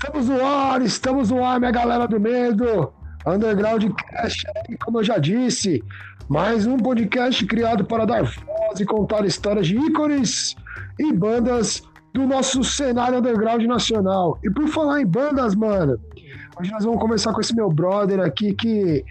Estamos no ar, estamos no ar, minha galera do medo. Underground Cast, como eu já disse, mais um podcast criado para dar voz e contar histórias de ícones e bandas do nosso cenário underground nacional. E por falar em bandas, mano, hoje nós vamos começar com esse meu brother aqui que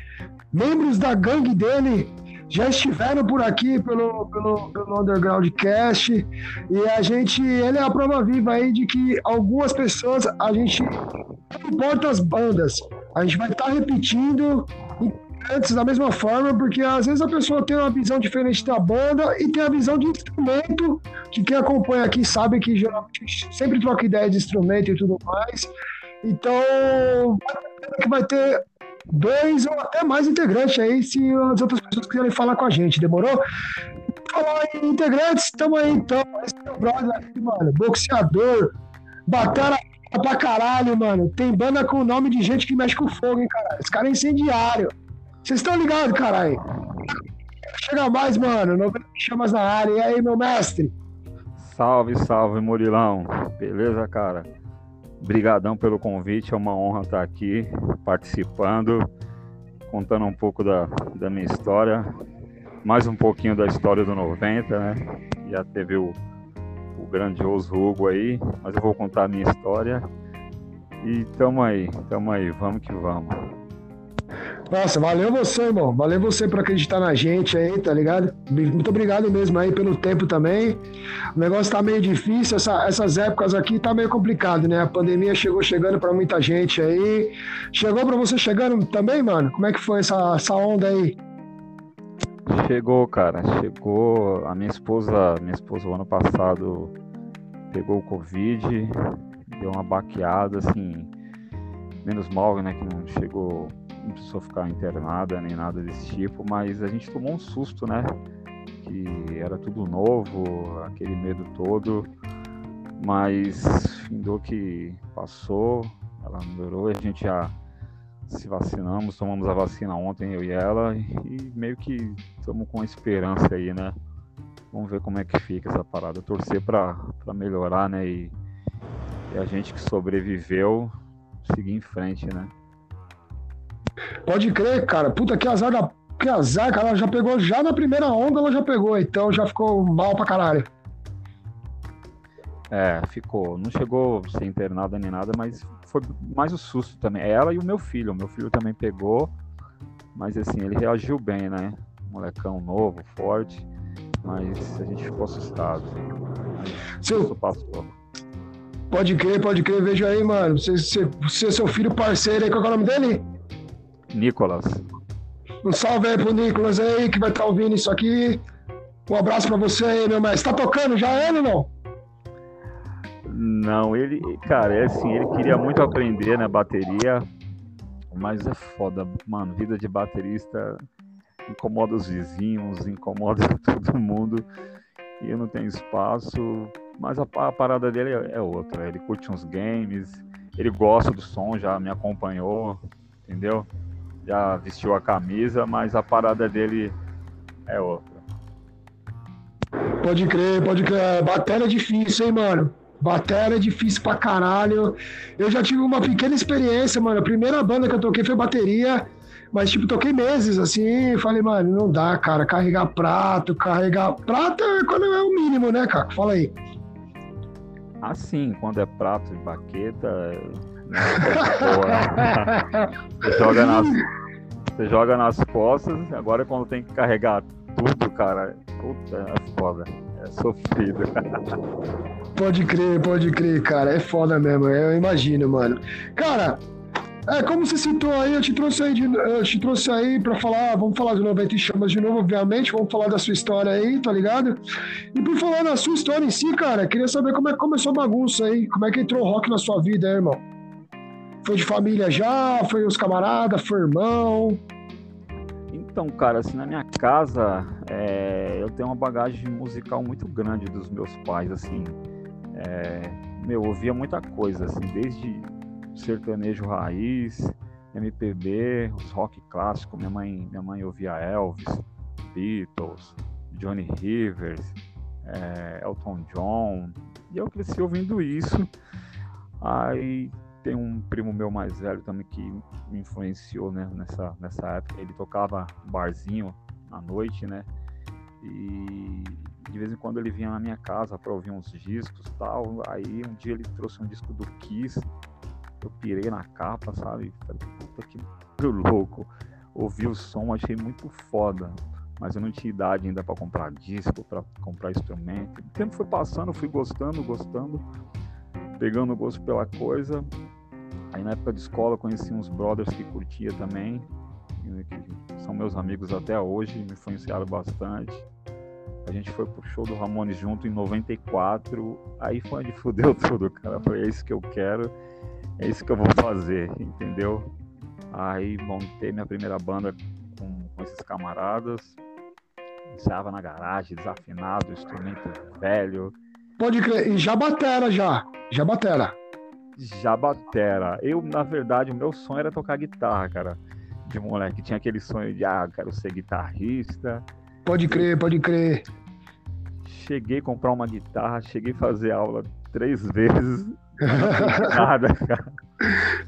membros da gangue dele já estiveram por aqui pelo, pelo, pelo Underground Cast e a gente, ele é a prova viva aí de que algumas pessoas, a gente não importa as bandas, a gente vai estar repetindo antes da mesma forma, porque às vezes a pessoa tem uma visão diferente da banda e tem a visão de instrumento, que quem acompanha aqui sabe que geralmente sempre troca ideia de instrumento e tudo mais. Então, que vai ter dois ou até mais integrantes aí, se as outras pessoas quiserem falar com a gente, demorou? Falar em integrantes, estamos aí então. Esse é meu brother aqui, mano, boxeador, batera pra caralho, mano. Tem banda com o nome de gente que mexe com fogo, hein, cara. Esse cara é incendiário. Vocês estão ligados, caralho? Chega mais, mano. Não chamas na área. E aí, meu mestre? Salve, salve, Murilão. Beleza, cara? Brigadão pelo convite, é uma honra estar aqui participando, contando um pouco da, da minha história, mais um pouquinho da história do 90, né? Já teve o, o grandioso Hugo aí, mas eu vou contar a minha história. E tamo aí, tamo aí, vamos que vamos. Nossa, valeu você, irmão. Valeu você por acreditar na gente aí, tá ligado? Muito obrigado mesmo aí pelo tempo também. O negócio tá meio difícil, essa, essas épocas aqui tá meio complicado, né? A pandemia chegou chegando para muita gente aí. Chegou para você chegando também, mano? Como é que foi essa, essa onda aí? Chegou, cara. Chegou. A minha esposa, minha esposa, o ano passado pegou o Covid, deu uma baqueada, assim. Menos mal, né? Que não chegou não precisou ficar internada nem nada desse tipo, mas a gente tomou um susto, né? Que era tudo novo, aquele medo todo, mas findou que passou, ela melhorou e a gente já se vacinamos, tomamos a vacina ontem, eu e ela, e meio que estamos com esperança aí, né? Vamos ver como é que fica essa parada. Torcer para melhorar, né? E, e a gente que sobreviveu seguir em frente, né? Pode crer, cara. Puta, que azar da. Que azar, cara. Ela já pegou, já na primeira onda ela já pegou, então já ficou mal pra caralho. É, ficou. Não chegou a ser internada nem nada, mas foi mais o susto também. Ela e o meu filho. O meu filho também pegou, mas assim, ele reagiu bem, né? Molecão novo, forte, mas a gente ficou assustado. Seu... Isso passou. Pode crer, pode crer. Veja aí, mano. Você, você, você é seu filho parceiro aí, qual é o nome dele? Nicolas. Um salve aí pro Nicolas aí, que vai estar tá ouvindo isso aqui. Um abraço para você aí, meu mestre. Tá tocando já ele ou não? Não, ele, cara, é assim, ele queria muito aprender, né, bateria, mas é foda, mano, vida de baterista incomoda os vizinhos, incomoda todo mundo, e eu não tenho espaço, mas a, a parada dele é, é outra, ele curte uns games, ele gosta do som, já me acompanhou, entendeu? Já vestiu a camisa, mas a parada dele é outra. Pode crer, pode crer. Bateria é difícil, hein, mano? Bateria é difícil pra caralho. Eu já tive uma pequena experiência, mano. A primeira banda que eu toquei foi bateria. Mas, tipo, toquei meses, assim, falei, mano, não dá, cara, carregar prato, carregar... Prato é quando é o mínimo, né, cara? Fala aí. Assim, quando é prato de baqueta, boa. você, joga nas, você joga nas costas, agora quando tem que carregar tudo, cara, puta, é foda. É sofrido. Pode crer, pode crer, cara. É foda mesmo, eu imagino, mano. Cara, é, como você citou aí, eu te trouxe aí, de, eu te trouxe aí pra falar, vamos falar do 90 Chamas de novo, obviamente, vamos falar da sua história aí, tá ligado? E por falar da sua história em si, cara, queria saber como é que começou a bagunça aí, como é que entrou o rock na sua vida, irmão? Foi de família já? Foi os camaradas? Foi irmão? Então, cara, assim, na minha casa, é, eu tenho uma bagagem musical muito grande dos meus pais, assim. É, meu, eu ouvia muita coisa, assim, desde sertanejo raiz, MPB, os rock clássicos. Minha mãe, minha mãe ouvia Elvis, Beatles, Johnny Rivers, é, Elton John. E eu cresci ouvindo isso. Aí tem um primo meu mais velho também que me influenciou né, nessa, nessa época. Ele tocava barzinho à noite, né? E de vez em quando ele vinha na minha casa para ouvir uns discos tal. Aí um dia ele trouxe um disco do Kiss eu pirei na capa, sabe? Falei, puta que louco. Ouvi o som, achei muito foda. Mas eu não tinha idade ainda para comprar disco, para comprar instrumento. O tempo foi passando, fui gostando, gostando, pegando gosto pela coisa. Aí na época de escola conheci uns brothers que curtia também, que são meus amigos até hoje, me influenciaram bastante. A gente foi pro show do Ramones junto em 94, aí foi onde fudeu tudo, cara. Foi é isso que eu quero é isso que eu vou fazer, entendeu? Aí montei minha primeira banda com, com esses camaradas, ensaiava na garagem, desafinado, instrumento velho. Pode crer, e já batera já, já batera. Já batera. Eu, na verdade, o meu sonho era tocar guitarra, cara. De moleque, tinha aquele sonho de, ah, quero ser guitarrista. Pode crer, pode crer. Cheguei a comprar uma guitarra, cheguei a fazer aula três vezes Nada, cara.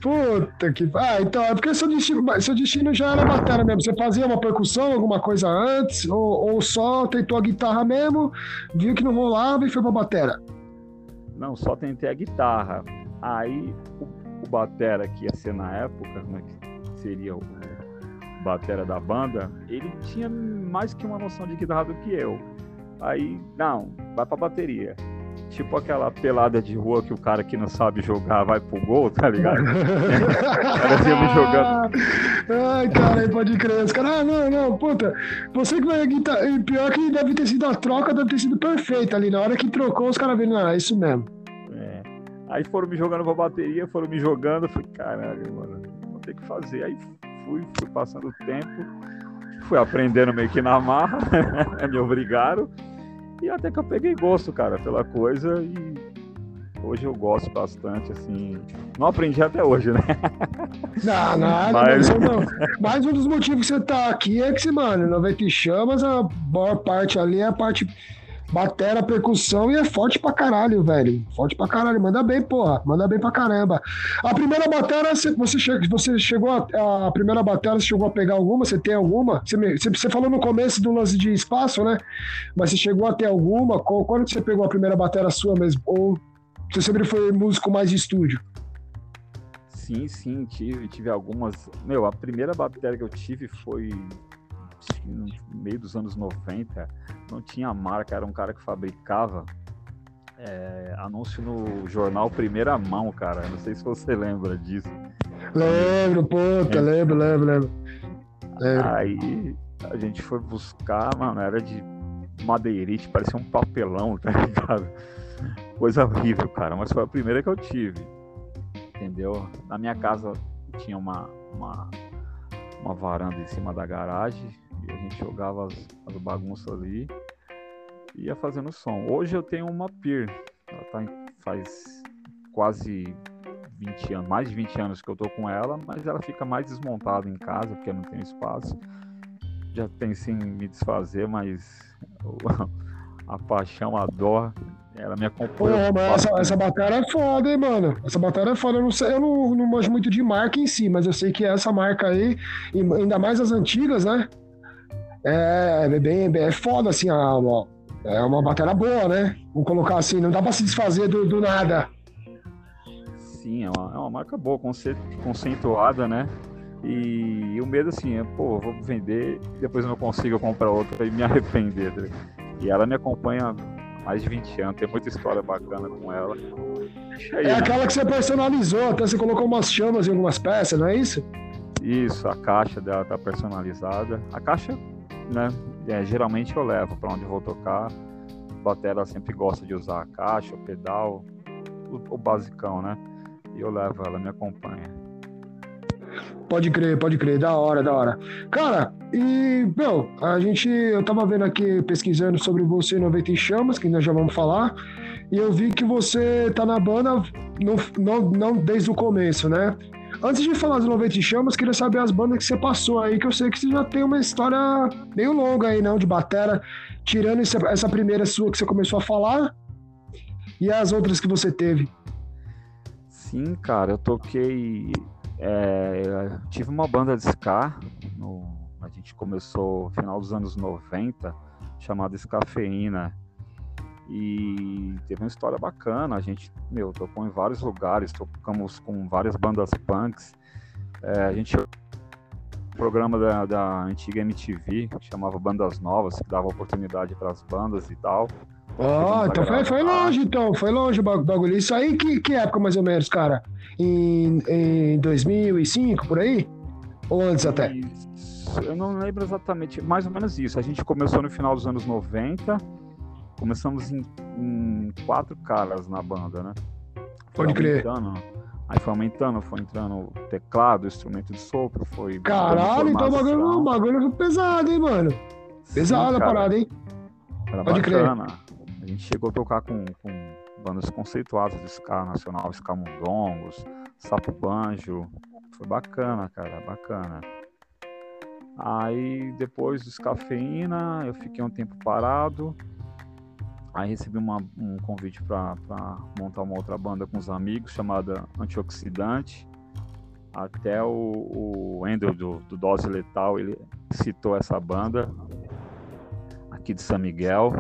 Puta que. Ah, então, é porque seu destino, seu destino já era batalha mesmo. Você fazia uma percussão, alguma coisa antes, ou, ou só tentou a guitarra mesmo, viu que não rolava e foi pra batera? Não, só tentei a guitarra. Aí o, o batera que ia ser na época, como é que seria o batera da banda, ele tinha mais que uma noção de guitarra do que eu. Aí, não, vai pra bateria. Tipo aquela pelada de rua que o cara que não sabe jogar vai pro gol, tá ligado? Parecia me jogando. Ai, cara, pode crer. Os caras, ah, não, não, puta. Você que vai guitarra. Pior que deve ter sido a troca, deve ter sido perfeita ali. Na hora que trocou, os caras viram, ah, é isso mesmo. É. Aí foram me jogando pra bateria, foram me jogando. Eu falei, caralho, mano, vou ter que fazer. Aí fui, fui passando o tempo, fui aprendendo meio que na marra, me obrigaram. E até que eu peguei gosto, cara, pela coisa e hoje eu gosto bastante, assim. Não aprendi até hoje, né? Não, nada, mas... não. Mais um dos motivos que você tá aqui é que você, mano, 90 chamas, a maior parte ali é a parte batera, percussão e é forte pra caralho, velho. Forte pra caralho. Manda bem, porra. Manda bem pra caramba. A primeira batera, você, che você chegou a, a primeira batera, você chegou a pegar alguma? Você tem alguma? Você, me, você falou no começo do lance de espaço, né? Mas você chegou a ter alguma? Quando você pegou a primeira batera sua mesmo? Ou você sempre foi músico mais de estúdio? Sim, sim, tive, tive algumas. Meu, a primeira bateria que eu tive foi no meio dos anos 90, não tinha marca, era um cara que fabricava é, anúncio no jornal Primeira Mão, cara. Não sei se você lembra disso. Lembro, puta, é. lembro, lembro, lembro, lembro. Aí a gente foi buscar, mano, era de madeirite, parecia um papelão, tá ligado? Coisa horrível, cara, mas foi a primeira que eu tive. Entendeu? Na minha casa tinha uma, uma, uma varanda em cima da garagem e a gente jogava as, as bagunças ali e ia fazendo som. Hoje eu tenho uma Peer, ela tá em, faz quase 20 anos, mais de 20 anos que eu tô com ela, mas ela fica mais desmontada em casa porque não tem espaço. Já pensei em me desfazer, mas a paixão, a dó, ela me acompanha. Pô, essa, essa batalha é foda, hein, mano? Essa batalha é foda. Eu não sei, eu não, não manjo muito de marca em si, mas eu sei que essa marca aí, ainda mais as antigas, né? É, é bem, é foda, assim, a, a, É uma bateria boa, né? Vamos colocar assim, não dá pra se desfazer do, do nada. Sim, é uma, é uma marca boa, conce, conceituada, né? E, e, o medo assim é, pô, vou vender depois não consigo comprar outra e me arrepender. Tá? E ela me acompanha há mais de 20 anos, tem muita história bacana com ela. Aí, é né? aquela que você personalizou, até você colocou umas chamas em algumas peças, não é isso? Isso, a caixa dela tá personalizada. A caixa, né, é, geralmente eu levo para onde vou tocar. A batera sempre gosta de usar a caixa, o pedal, o, o basicão, né? E eu levo ela, me acompanha. Pode crer, pode crer, da hora, da hora. Cara, e, meu, a gente, eu tava vendo aqui, pesquisando sobre você 90 em Chamas, que nós já vamos falar, e eu vi que você tá na banda não desde o começo, né? Antes de falar dos 90 em Chamas, queria saber as bandas que você passou aí, que eu sei que você já tem uma história meio longa aí, não, de batera, tirando essa primeira sua que você começou a falar, e as outras que você teve. Sim, cara, eu toquei é, tive uma banda de ska, no, a gente começou no final dos anos 90, chamada Escafeína. E teve uma história bacana, a gente, meu, tocou em vários lugares, tocamos com várias bandas punks. É, a gente programa da, da antiga MTV, que chamava Bandas Novas, que dava oportunidade para as bandas e tal. Ó, oh, então foi, foi longe, então, foi longe o bagulho. Isso aí, que, que época mais ou menos, cara? Em, em 2005, por aí? Ou antes até? Eu não lembro exatamente, mais ou menos isso. A gente começou no final dos anos 90, começamos em, em quatro caras na banda, né? Foi Pode crer. Aí foi aumentando, foi entrando teclado, instrumento de sopro, foi. Caralho, então o bagulho, o bagulho foi pesado, hein, mano? Pesada a parada, hein? Era Pode bacana. crer. A gente chegou a tocar com, com bandas conceituadas de ska nacional, ska mundongos, sapo banjo. Foi bacana, cara, bacana. Aí depois do Scafeína, eu fiquei um tempo parado. Aí recebi uma, um convite para montar uma outra banda com os amigos chamada Antioxidante. Até o, o Ender do, do Dose Letal ele citou essa banda aqui de São Miguel.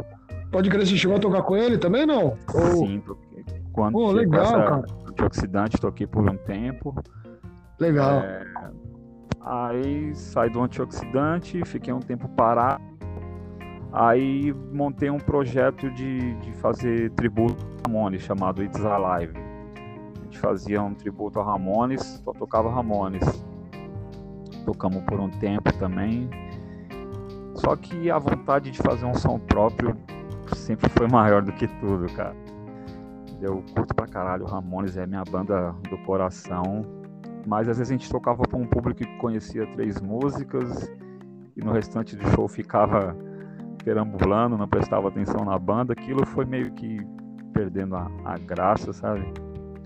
Pode crer, você chegou a tocar com ele também, não? Sim, toquei. Quando Pô, legal, essa cara. antioxidante, toquei por um tempo. Legal. É... Aí saí do antioxidante, fiquei um tempo parado. Aí montei um projeto de, de fazer tributo a Ramones, chamado It's Alive. A gente fazia um tributo a Ramones, só tocava Ramones. Tocamos por um tempo também. Só que a vontade de fazer um som próprio sempre foi maior do que tudo, cara. Eu curto pra caralho, Ramones é minha banda do coração. Mas às vezes a gente tocava pra um público que conhecia três músicas e no restante do show ficava perambulando, não prestava atenção na banda. Aquilo foi meio que perdendo a, a graça, sabe?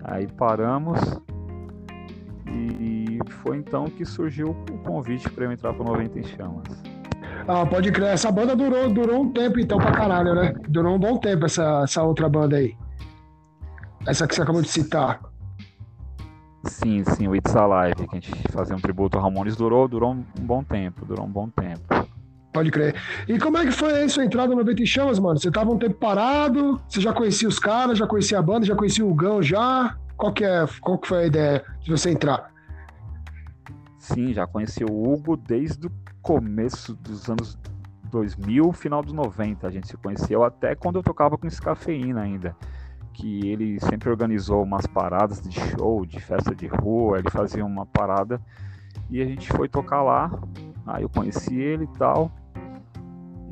Aí paramos e foi então que surgiu o convite para eu entrar pro 90 em Chamas. Ah, pode crer. Essa banda durou, durou um tempo então pra caralho, né? Durou um bom tempo essa, essa outra banda aí. Essa que você acabou de citar. Sim, sim, o It's Alive, que a gente fazia um tributo ao Ramones, durou, durou um bom tempo, durou um bom tempo. Pode crer. E como é que foi aí sua entrada no Vento Chamas, mano? Você tava um tempo parado, você já conhecia os caras, já conhecia a banda, já conhecia o Gão já? Qual que, é, qual que foi a ideia de você entrar? Sim, já conheci o Hugo desde o começo dos anos 2000, final dos 90. A gente se conheceu até quando eu tocava com Escafeína ainda. Que ele sempre organizou umas paradas de show, de festa de rua, ele fazia uma parada e a gente foi tocar lá. Aí eu conheci ele e tal.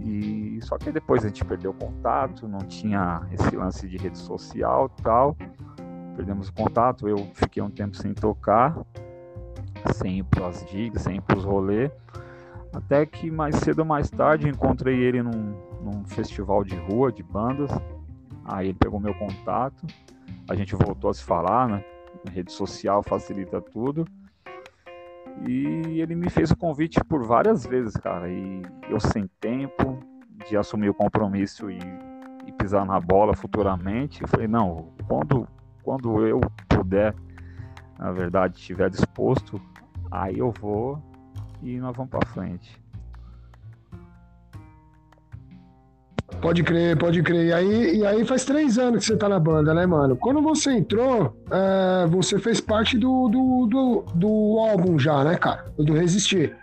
E só que depois a gente perdeu contato, não tinha esse lance de rede social tal. Perdemos o contato, eu fiquei um tempo sem tocar, sem ir para as digas, sem ir para os rolês. Até que mais cedo ou mais tarde encontrei ele num, num festival de rua, de bandas. Aí ele pegou meu contato, a gente voltou a se falar, né? Rede social facilita tudo. E ele me fez o convite por várias vezes, cara. E eu sem tempo de assumir o compromisso e, e pisar na bola futuramente. Eu falei, não, quando, quando eu puder, na verdade, estiver disposto, aí eu vou e nós vamos para frente. Pode crer, pode crer. E aí, e aí faz três anos que você tá na banda, né, mano? Quando você entrou, é, você fez parte do, do, do, do, álbum já, né, cara? Do Resistir.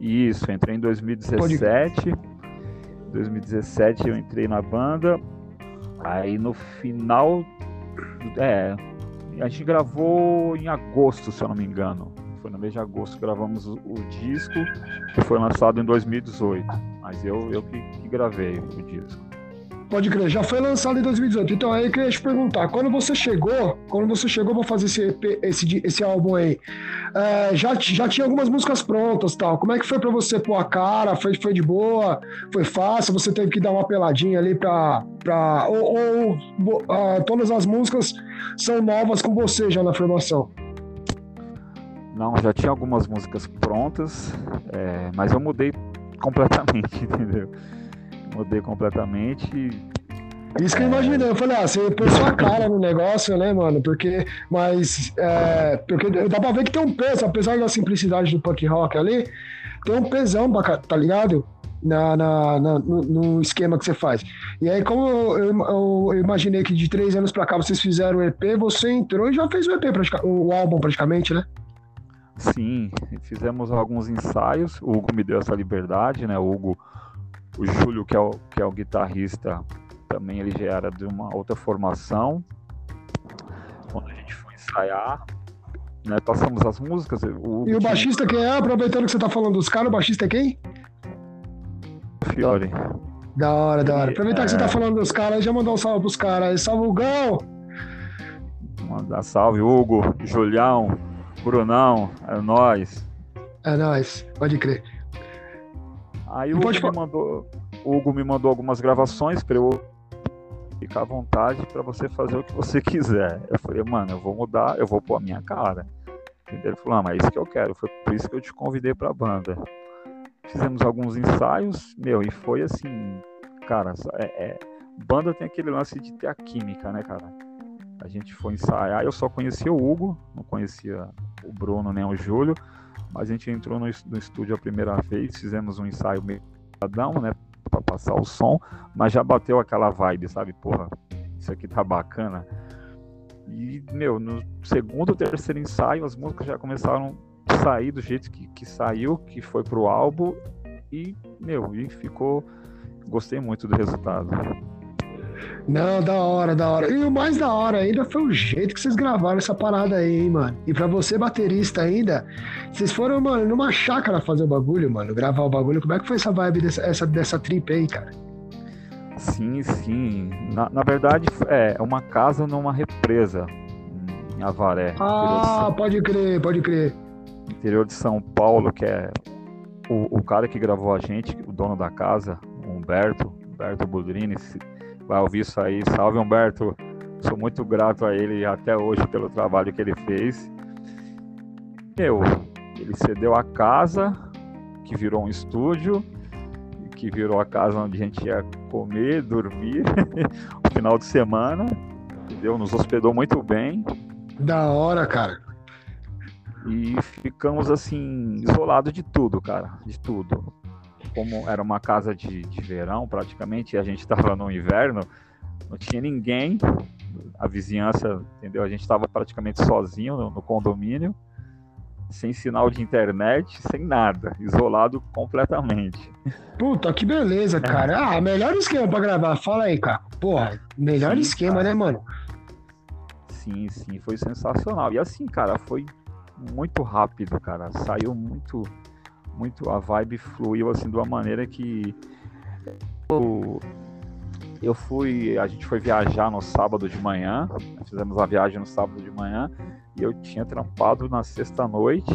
Isso, entrei em 2017. Pode... 2017 eu entrei na banda. Aí no final. É. A gente gravou em agosto, se eu não me engano. Foi no mês de agosto que gravamos o, o disco, que foi lançado em 2018. Mas eu, eu que, que gravei o disco. Pode crer, já foi lançado em 2018. Então aí eu queria te perguntar, quando você chegou, quando você chegou para fazer esse, EP, esse, esse álbum aí, é, já, já tinha algumas músicas prontas tal. Como é que foi para você pôr a cara? Foi, foi de boa? Foi fácil? Você teve que dar uma peladinha ali pra. pra ou, ou uh, todas as músicas são novas com você já na formação? Não, já tinha algumas músicas prontas, é, mas eu mudei completamente, entendeu? mudei completamente. Isso que eu imaginei, eu falei, ah, você pôs sua cara no negócio, né, mano? Porque, mas, é, porque dá pra ver que tem um peso, apesar da simplicidade do punk rock ali, tem um pesão, tá ligado? Na, na, na no, no, esquema que você faz. E aí, como eu, eu, eu, imaginei que de três anos pra cá vocês fizeram o EP, você entrou e já fez o EP, o álbum praticamente, né? Sim, fizemos alguns ensaios, o Hugo me deu essa liberdade, né? O Hugo o Júlio, que é o, que é o guitarrista, também ele já era de uma outra formação. Quando a gente foi ensaiar, né, passamos as músicas. O e o baixista quem é? Aproveitando que você tá falando dos caras, o baixista é quem? Fiore. Da hora, da hora. Aproveitar é... que você tá é. falando dos caras, já mandar um salve pros caras. Salve, Hugão! Mandar salve, Hugo, Julião, Brunão, é nóis. É nóis, pode crer. Aí o Hugo, me mandou, o Hugo me mandou algumas gravações para eu ficar à vontade para você fazer o que você quiser. Eu falei, mano, eu vou mudar, eu vou pôr a minha cara. Ele falou, ah, mas é isso que eu quero. Foi por isso que eu te convidei para a banda. Fizemos alguns ensaios, meu, e foi assim, cara, é, é, banda tem aquele lance de ter a química, né, cara? A gente foi ensaiar, eu só conhecia o Hugo, não conhecia o Bruno nem o Júlio mas a gente entrou no, estúdio a primeira vez, fizemos um ensaio meio né, para passar o som, mas já bateu aquela vibe, sabe? Porra, isso aqui tá bacana. E, meu, no segundo, terceiro ensaio, as músicas já começaram a sair do jeito que, que saiu, que foi pro álbum, e, meu, e ficou. Gostei muito do resultado. Não, da hora, da hora. E o mais da hora ainda foi o jeito que vocês gravaram essa parada aí, hein, mano. E pra você, baterista ainda, vocês foram, mano, numa chácara fazer o bagulho, mano, gravar o bagulho. Como é que foi essa vibe dessa, essa, dessa trip aí, cara? Sim, sim. Na, na verdade, é uma casa numa represa em Avaré. Ah, pode crer, pode crer. Interior de São Paulo, que é o, o cara que gravou a gente, o dono da casa, Humberto, Humberto Budrini, vai ouvir isso aí. Salve, Humberto. Sou muito grato a ele até hoje pelo trabalho que ele fez. Eu, ele cedeu a casa, que virou um estúdio, que virou a casa onde a gente ia comer, dormir, no final de semana. Entendeu? Nos hospedou muito bem. Da hora, cara. E ficamos assim, isolados de tudo, cara. De tudo como era uma casa de, de verão praticamente, e a gente estava no inverno, não tinha ninguém, a vizinhança, entendeu? A gente estava praticamente sozinho no, no, condomínio, sem sinal de internet, sem nada, isolado completamente. Puta, que beleza, cara. Ah, melhor esquema para gravar, fala aí, cara. Porra, melhor sim, esquema, cara. né, mano? Sim, sim, foi sensacional. E assim, cara, foi muito rápido, cara. Saiu muito muito a vibe fluiu assim de uma maneira que eu, eu fui, a gente foi viajar no sábado de manhã, fizemos a viagem no sábado de manhã e eu tinha trampado na sexta noite,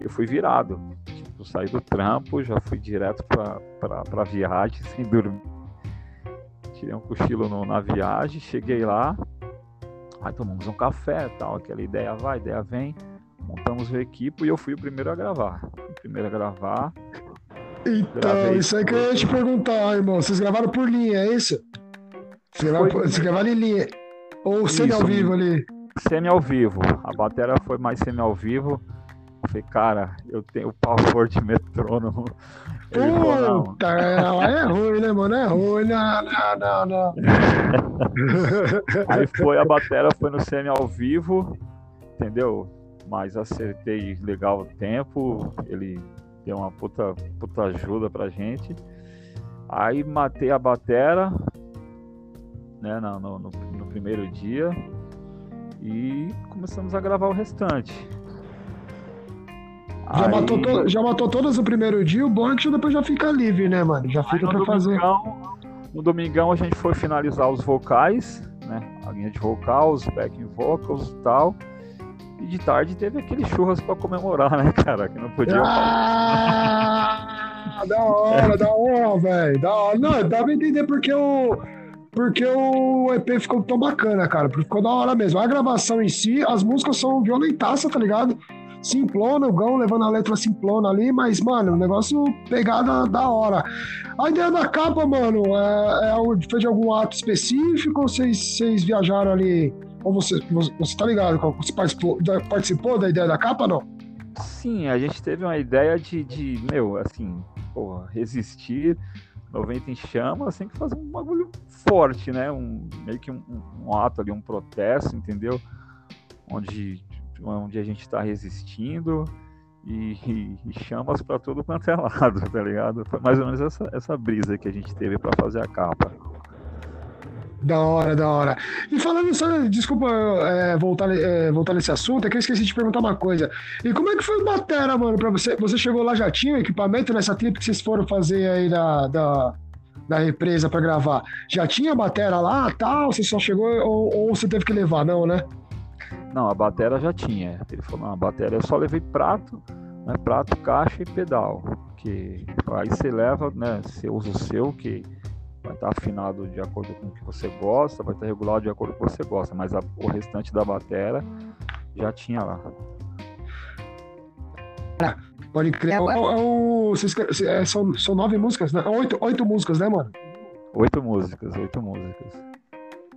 eu fui virado, tipo, saí do trampo, já fui direto para a viagem sem dormir. Tirei um cochilo no, na viagem, cheguei lá, aí tomamos um café, tal, aquela ideia vai, ideia vem montamos o equipe e eu fui o primeiro a gravar. O primeiro a gravar. Então, isso aí que eu ia te perguntar, irmão. Vocês gravaram por linha, é isso? Vocês gravaram, vocês gravaram em linha. Ou semi ao vivo ali? Semi ao vivo. A bateria foi mais semi ao vivo. Eu falei, cara, eu tenho pavor de metrônomo. Puta, ela é ruim, né, mano? É ruim, não, não, não, não. Aí foi, a batera foi no semi ao vivo, entendeu? Mas acertei legal o tempo, ele deu uma puta, puta ajuda pra gente. Aí matei a batera, né, no, no, no primeiro dia, e começamos a gravar o restante. Já, Aí- matou to- já matou todas no primeiro dia, o bom é que depois já fica livre, né, mano? Já fica pra fazer. no domingão a gente foi finalizar os vocais, né? A linha de vocal, os backing vocals e tal. E de tarde teve aquele churras pra comemorar, né, cara? Que não podia Ah, da hora, da hora, velho. Da hora. Não, dá pra entender porque o. Porque o EP ficou tão bacana, cara. Porque ficou da hora mesmo. A gravação em si, as músicas são violentaça, tá ligado? Simplona, o Gão levando a letra simplona ali, mas, mano, o negócio pegada da hora. A ideia da capa, mano, é, é foi de algum ato específico ou vocês, vocês viajaram ali? Ou você, você, tá ligado? Você participou, participou da ideia da capa, não? Sim, a gente teve uma ideia de, de meu, assim, porra, resistir 90 em chamas, tem que fazer um bagulho forte, né? Um, meio que um, um- ato ali, um protesto, entendeu? Onde, onde a gente tá resistindo e, e- e chamas pra todo quanto é lado, tá ligado? Foi mais ou menos essa, essa brisa que a gente teve pra fazer a capa. Da hora, da hora. E falando só, desculpa é, voltar, é, voltar nesse assunto, é que eu esqueci de perguntar uma coisa. E como é que foi o Batera, mano, pra você? Você chegou lá, já tinha equipamento nessa trip que vocês foram fazer aí da, da, da represa pra gravar? Já tinha Batera lá, tal? Você só chegou ou, ou você teve que levar, não, né? Não, a bateria já tinha. Ele falou, não, a bateria eu só levei prato, né? Prato, caixa e pedal. Que aí você leva, né? Você usa o seu, que vai estar afinado de acordo com o que você gosta, vai estar regulado de acordo com o que você gosta, mas a- o restante da bateria já tinha lá. Pode crer. É, É, o- é o- vocês- é, são, são nove músicas, né? Oito, oito músicas, né, mano? Oito músicas, oito músicas.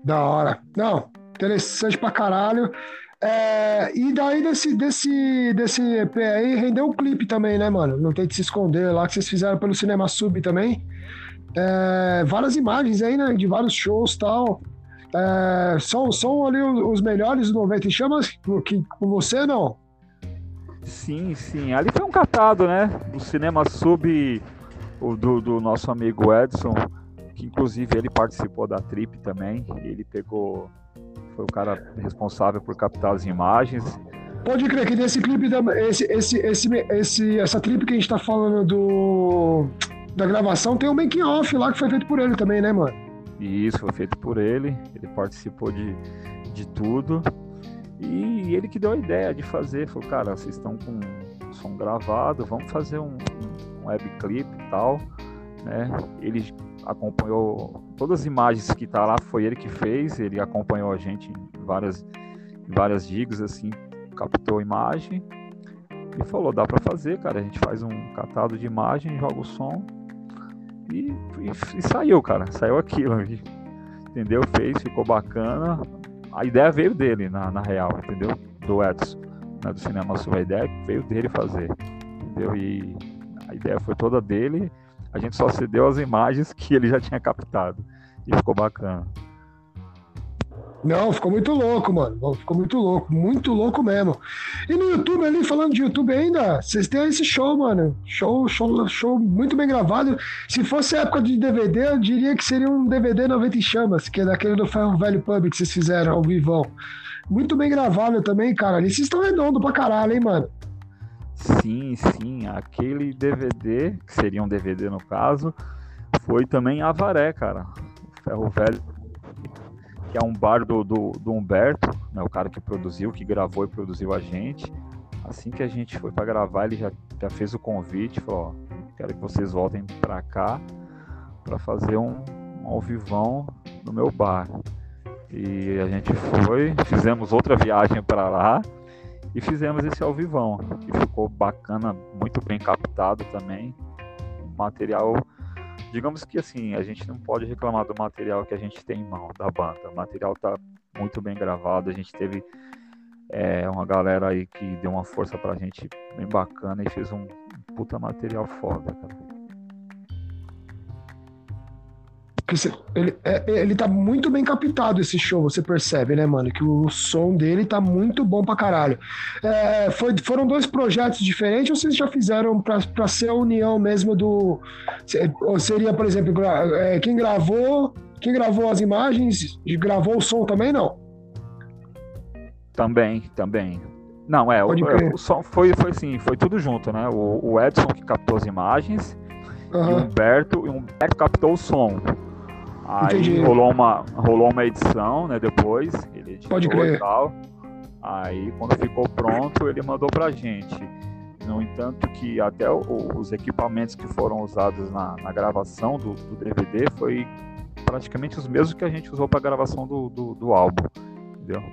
Da hora. Não, interessante pra caralho. É, e daí desse, desse, desse EP aí rendeu um clipe também, né, mano? Não tem de se esconder lá que vocês fizeram pelo Cinema Sub também. É, várias imagens aí, né? De vários shows e tal. É, são, são ali os melhores do 90 em Chamas que, com você, não? Sim, sim. Ali foi um catado, né? Do cinema sub o do, do nosso amigo Edson, que inclusive ele participou da trip também. Ele pegou, foi o cara responsável por captar as imagens. Pode crer que nesse clipe, da, esse, esse, esse, esse, essa trip que a gente tá falando do, da gravação, tem um making off lá que foi feito por ele também, né, mano? Isso foi feito por ele. Ele participou de, de tudo. E ele que deu a ideia de fazer. Falou, cara, vocês estão com o som gravado, vamos fazer um, um webclip e tal. Né? Ele acompanhou todas as imagens que tá lá, foi ele que fez. Ele acompanhou a gente em várias, em várias gigs, assim, captou a imagem. E falou, dá para fazer, cara. A gente faz um catado de imagem, joga o som e, e- e saiu, cara. Saiu aquilo. entendeu? Fez, ficou bacana. A ideia veio dele, na, na real, entendeu? Do Edson, né, do Cinema Sul. A ideia veio dele fazer, entendeu? E a ideia foi toda dele. A gente só cedeu as imagens que ele já tinha captado. E ficou bacana. Não, ficou muito louco, mano. Ficou muito louco, muito louco mesmo. E no YouTube ali, falando de YouTube ainda, vocês têm esse show, mano. Show, show, show muito bem gravado. Se fosse época de DVD, eu diria que seria um DVD 90 em chamas, que é daquele do Ferro Velho Pub que vocês fizeram ao vivão. Muito bem gravado também, cara. Ali vocês estão redondo pra caralho, hein, mano. Sim, sim, aquele DVD, que seria um DVD no caso, foi também Avaré, cara. Ferro Velho, que é um bar do, do, do Humberto, né, o cara que produziu, que gravou e produziu a gente. Assim que a gente foi para gravar, ele já, já fez o convite, falou, ó, quero que vocês voltem para cá para fazer um, um ao vivão no meu bar. E a gente foi, fizemos outra viagem para lá e fizemos esse ao vivão, que ficou bacana, muito bem captado também. Material, digamos que assim, a gente não pode reclamar do material que a gente tem em mão da banda. O material tá muito bem gravado, a gente teve é, uma galera aí que deu uma força pra gente bem bacana e fez um, puta material foda, cara. Ele, é, ele tá muito bem captado esse show, você percebe, né, mano? Que o som dele tá muito bom pra caralho. É, foi, foram dois projetos diferentes ou vocês já fizeram pra, pra ser a união mesmo do. Ou seria, por exemplo, é, quem gravou. Quem gravou as imagens gravou o som também, não? Também, também. Não, é, o, o, som foi, foi assim, foi tudo junto, né? O, o Edson que captou as imagens uhum. e o Humberto, e o Humberto captou o som. Aí rolou uma, rolou uma edição, né? Depois, ele editou Pode crer. e tal. Aí, quando ficou pronto, ele mandou pra gente. No entanto, que até o, os equipamentos que foram usados na, na gravação do, do, DVD foi praticamente os mesmos que a gente usou para gravação do, do, do, álbum, entendeu?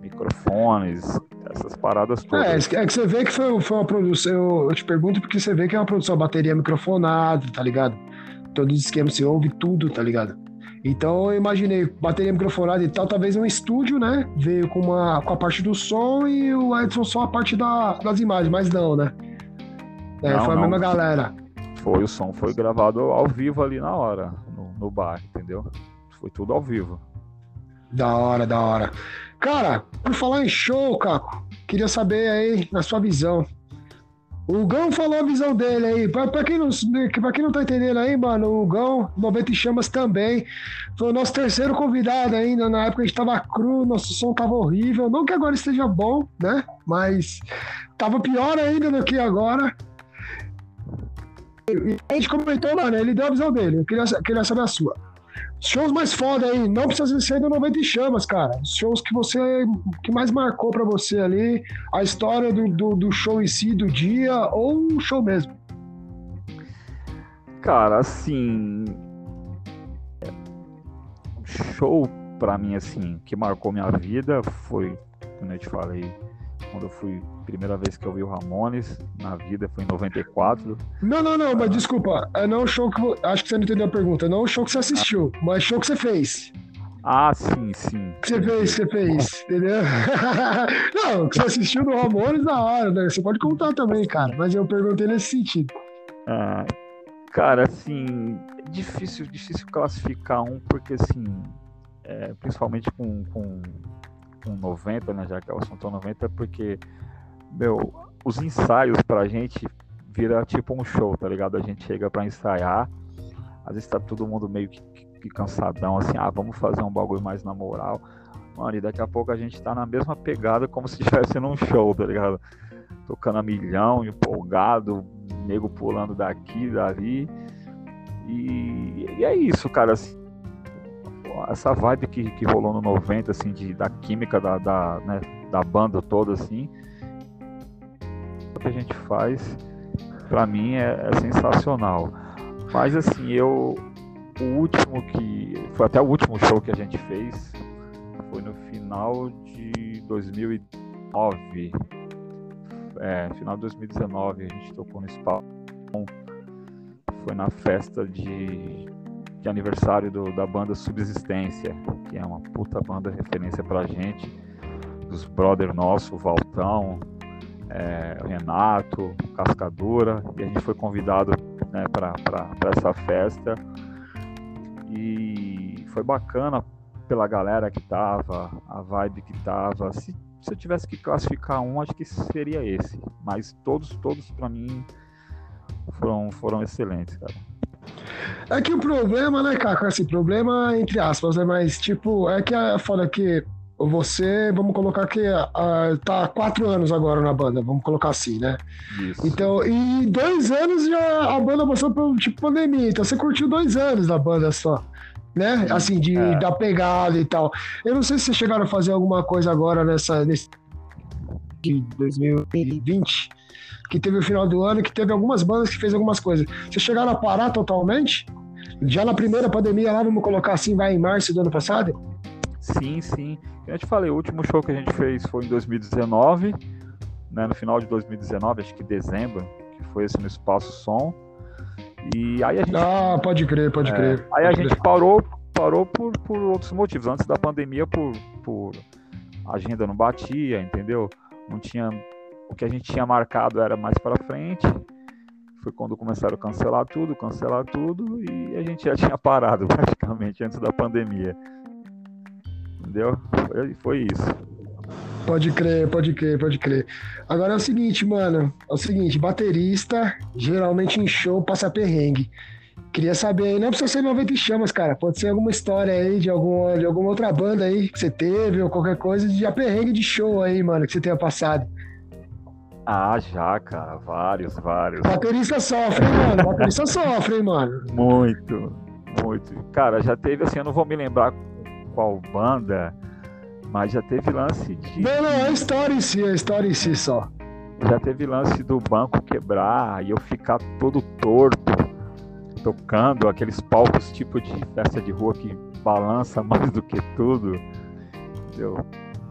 Microfones, essas paradas é, todas. É, é que você vê que foi, foi uma produção. Eu, eu te pergunto porque você vê que é uma produção bateria microfonada, tá ligado? Todos os esquemas, você ouve tudo, tá ligado? Então eu imaginei, bateria microfonada e tal, talvez um estúdio, né? Veio com, uma, com a parte do som e o Edson só a parte da, das imagens, mas não, né? É, não, foi a não. mesma galera. Foi, o som foi gravado ao vivo ali na hora, no, no bar, entendeu? Foi tudo ao vivo. Da hora, da hora. Cara, por falar em show, Caco, queria saber aí, na sua visão, o Gão falou a visão dele aí. Pra, pra, quem não, pra quem não tá entendendo aí, mano, o Gão, 90 Chamas também, foi o nosso terceiro convidado ainda. Na época a gente tava cru, nosso som tava horrível. Não que agora esteja bom, né? Mas tava pior ainda do que agora. E a gente comentou, mano, ele deu a visão dele. Eu queria, queria saber a sua. Shows mais foda aí, não precisa ser do 90 Chamas, cara. Shows que você que mais marcou para você ali, a história do, do, do, show em si, do dia, ou o show mesmo. Cara, assim. Show para mim, assim, que marcou minha vida foi, como eu te falei, quando eu fui primeira vez que eu vi o Ramones na vida foi em 94. Não, não, não, mas desculpa, é não o show que acho que você não entendeu a pergunta, não o show que você assistiu, ah. mas show que você fez. Ah, sim, sim. Que você fez, que você fez, entendeu? não, que você assistiu no Ramones na hora, né? Você pode contar também, cara, mas eu perguntei nesse sentido. Ah, cara, assim, difícil, difícil classificar um, porque assim, é, principalmente com, com com 90, né, já que é o assunto 90, porque, meu, os ensaios pra gente vira tipo um show, tá ligado? A gente chega pra ensaiar, às vezes tá todo mundo meio que, que cansadão, assim, ah, vamos fazer um bagulho mais na moral. Mano, e daqui a pouco a gente tá na mesma pegada como se estivesse num show, tá ligado? Tocando a milhão, empolgado, nego pulando daqui, dali. E, e é isso, cara. Assim, essa vibe que, que rolou no 90, assim, de, da química da, da, né, da banda toda, assim, que a gente faz, para mim, é, é, sensacional. Mas, assim, eu, o último que, foi até o último show que a gente fez, foi no final de 2009, é, final de 2019, a gente tocou no espaço, foi na festa de de aniversário do, da banda Subsistência, que é uma puta banda referência pra gente, dos brother nosso, Valtão, é, Renato, Cascadura, e a gente foi convidado né, para essa festa. E foi bacana pela galera que tava, a vibe que tava. Se, se eu tivesse que classificar um, acho que seria esse. Mas todos, todos para mim foram, foram excelentes, cara. É que o problema, né, Caco? Assim, problema entre aspas, né? Mas, tipo, é que é foda que você, vamos colocar que uh, tá há quatro anos agora na banda, vamos colocar assim, né? Isso. Então, e dois anos já a banda passou por tipo pandemia, então você curtiu dois anos da banda só, né? Assim, de, é. da pegada e tal. Eu não sei se vocês chegaram a fazer alguma coisa agora nessa, nesse de 2020 que teve o final do ano, que teve algumas bandas que fez algumas coisas. Vocês chegaram a parar totalmente? Já na primeira pandemia lá, vamos colocar assim, vai em março do ano passado? Sim, sim. Eu te falei, o último show que a gente fez foi em 2019, né, no final de 2019, acho que dezembro, que foi esse no Espaço Som. E aí a gente. Ah, pode crer, pode é, crer. Aí pode a crer. gente parou, parou por, por outros motivos. Antes da pandemia, por, por agenda não batia, entendeu? Não tinha o que a gente tinha marcado era mais para frente. foi quando começaram a cancelar tudo, cancelar tudo, e a gente já tinha parado praticamente antes da pandemia. Entendeu? Foi, foi isso. Pode crer, pode crer, pode crer. Agora é o seguinte, mano. É o seguinte, baterista geralmente em show passa perrengue. Queria saber aí, não precisa ser 90 chamas, cara. Pode ser alguma história aí de alguma, de alguma outra banda aí que você teve, ou qualquer coisa de perrengue de show aí, mano, que você tenha passado. Ah, já, cara. Vários, vários. Baterista sofre, hein, mano? Baterista sofre, hein, mano? Muito, muito. Cara, já teve assim, eu não vou me lembrar qual banda, mas já teve lance de. Não, não, é a história em si, a história em si só. Já teve lance do banco quebrar e eu ficar todo torto, tocando aqueles palcos tipo de festa de rua que balança mais do que tudo. Entendeu?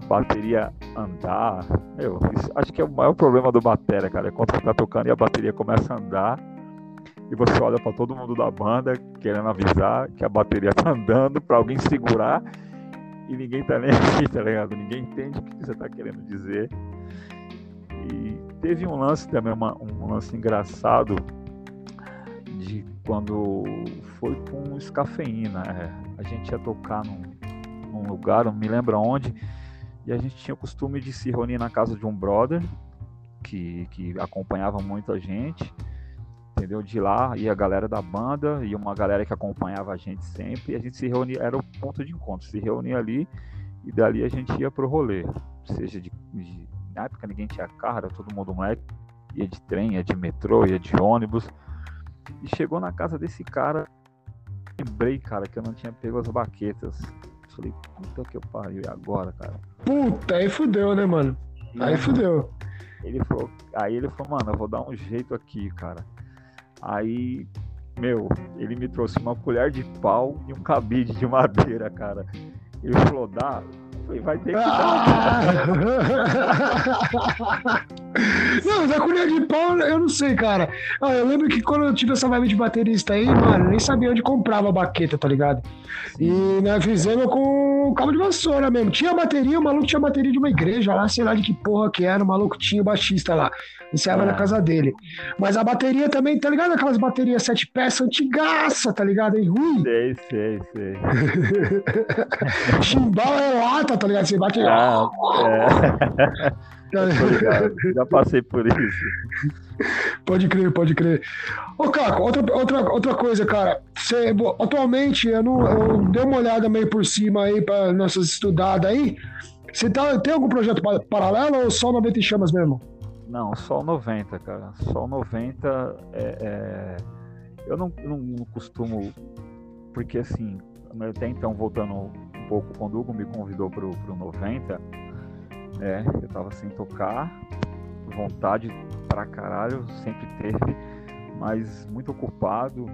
Bateria andar. Meu, isso, acho que é o maior problema do bateria, cara. É quando você tá tocando e a bateria começa a andar e você olha para todo mundo da banda querendo avisar que a bateria tá andando para alguém segurar e ninguém tá nem aqui, tá ligado? Ninguém entende o que você tá querendo dizer. E teve um lance também, uma, um lance engraçado de quando foi com escafeína. É, a gente ia tocar num, num lugar, não me lembro onde, e a gente tinha o costume de se reunir na casa de um brother que, que acompanhava muito a gente entendeu? De lá ia a galera da banda e uma galera que acompanhava a gente sempre. E a gente se reunia, era o ponto de encontro, se reunia ali e dali a gente ia pro rolê. Seja de, de na época ninguém tinha carro, era todo mundo moleque, ia de trem, ia de metrô, ia de ônibus. E chegou na casa desse cara, lembrei, cara, que eu não tinha pego as baquetas. Falei, puta que eu pariu, e agora, cara? Puta, aí fudeu, né, mano? Aí fudeu. Ele falou, aí ele falou, mano, eu vou dar um jeito aqui, cara. Aí, meu, ele me trouxe uma colher de pau e um cabide de madeira, cara. Ele falou, dá. Falei, vai ter que dar. não, mas a colher de pau, eu não sei, cara. Ah, eu lembro que quando eu tive essa vibe de baterista aí, mano, eu nem sabia onde comprava a baqueta, tá ligado? E nós fizemos com cabo de vassoura mesmo. Tinha bateria, o maluco tinha bateria de uma igreja lá, sei lá de que porra que era, o maluco tinha o baixista lá. Encerrava é. na casa dele. Mas a bateria também, tá ligado? Aquelas baterias sete peças antigaça, tá ligado? Aí ruim. Sei, sei, sei. Chimbal é lata, tá ligado? Você bate. Ah, é. Já passei por isso. Pode crer, pode crer. Ô, Caco, outra, outra, outra coisa, cara. Você, atualmente, eu, não, eu dei uma olhada meio por cima aí para nossas estudadas aí. Você tá, tem algum projeto paralelo ou só 90 chamas mesmo? Não, só 90, cara. Só 90 é, é... Eu não, não, não, costumo. Porque assim, até então, voltando um pouco, quando o Hugo me convidou pro, pro 90, é, eu tava sem tocar, vontade pra caralho, sempre teve, mas muito ocupado.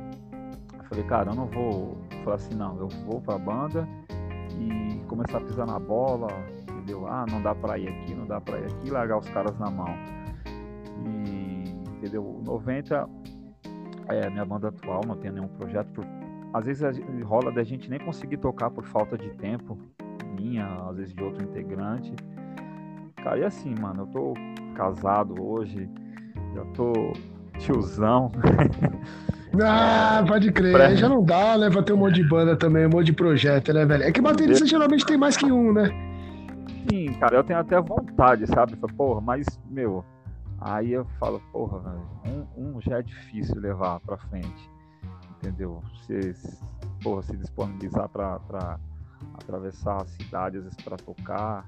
Eu falei, cara, eu não vou. falar assim, não, eu vou pra banda e começar a pisar na bola, entendeu? Ah, não dá pra ir aqui, não dá pra ir aqui, largar os caras na mão. E, entendeu? 90 é minha banda atual, não tem nenhum projeto. Por... Às vezes rola da gente nem conseguir tocar por falta de tempo, minha, às vezes de outro integrante. Cara, e assim, mano, eu tô casado hoje, já tô tiozão. Ah, pode crer. Já não dá, né? Pra ter um monte de banda também, um monte de projeto, né, velho? É que baterista geralmente tem mais que um, né? Sim, cara, eu tenho até vontade, sabe? Porra, mas, meu, aí eu falo, porra, velho, um, um já é difícil levar pra frente, entendeu? Você, porra, se disponibilizar pra, pra atravessar a cidade, às vezes pra tocar,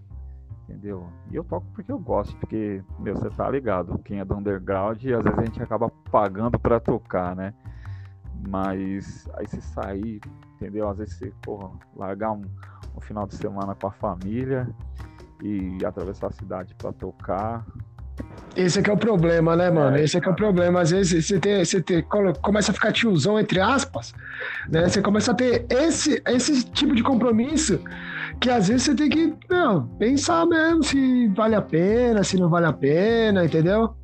entendeu? E eu toco porque eu gosto, porque, meu, você tá ligado, quem é do underground, às vezes a gente acaba pagando para tocar, né? Mas aí você sair, entendeu? Às vezes você, porra, largar um, um final de semana com a família e atravessar a cidade para tocar, esse é que é o problema, né, mano? Esse é que é o problema. Às vezes você, tem, você tem, começa a ficar tiozão, entre aspas, né? Você começa a ter esse, esse tipo de compromisso que às vezes você tem que não, pensar mesmo se vale a pena, se não vale a pena, entendeu?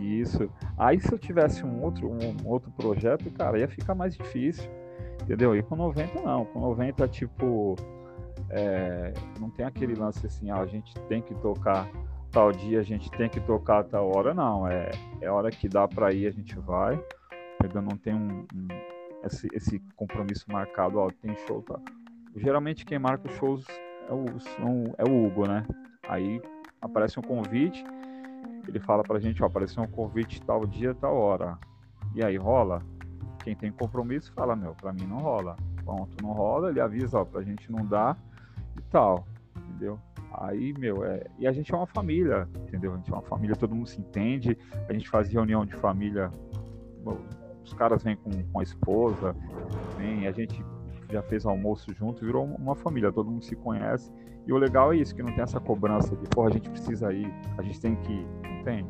Isso. Aí se eu tivesse um outro, um outro projeto, cara, ia ficar mais difícil, entendeu? E com 90 não. Com 90, tipo, é, não tem aquele lance assim, ah, a gente tem que tocar tal dia a gente tem que tocar tal hora, não. É, é hora que dá para ir, a gente vai. Ainda não tem um, um esse, esse, compromisso marcado, ó, tem show, tá? Geralmente quem marca os shows é o, são, é o Hugo, né? Aí aparece um convite, ele fala pra gente, ó, apareceu um convite tal dia, tal hora. E aí rola? Quem tem compromisso fala, meu, pra mim não rola. Pronto, não rola, ele avisa, ó, pra gente não dar e tal, entendeu? Aí, meu, é. E a gente é uma família, entendeu? A gente é uma família, todo mundo se entende. A gente faz reunião de família. Os caras vêm com, com a esposa, vem, a gente já fez almoço junto, virou uma família, todo mundo se conhece. E o legal é isso, que não tem essa cobrança de, porra, a gente precisa ir, a gente tem que ir. Tem,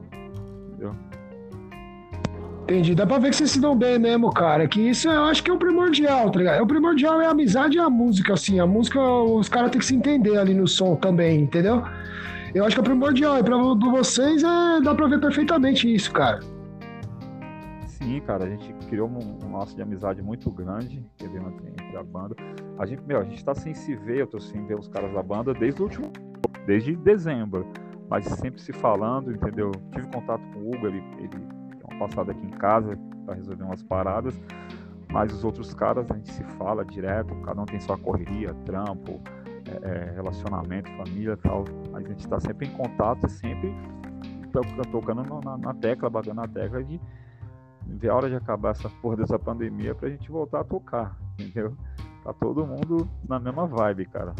entendeu? Entendi. Dá pra ver que vocês se dão bem mesmo, cara. Que isso eu acho que é o primordial, tá ligado? O primordial é a amizade e a música, assim. A música, os caras têm que se entender ali no som também, entendeu? Eu acho que é primordial. E pra, pra vocês é, dá pra ver perfeitamente isso, cara. Sim, cara. A gente criou um, um laço de amizade muito grande entre a banda. A gente, meu, a gente tá sem se ver, eu tô sem ver os caras da banda desde o último. Desde dezembro. Mas sempre se falando, entendeu? Tive contato com o Hugo, ele, ele passada aqui em casa para resolver umas paradas. Mas os outros caras a gente se fala direto, cada um tem sua correria, trampo, é, é relacionamento, família tal. Mas a gente está sempre em contato e sempre tocando na, na, tecla, batendo na tecla de ver a hora de acabar essa porra dessa pandemia pra gente voltar a tocar, entendeu? Tá todo mundo na mesma vibe, cara.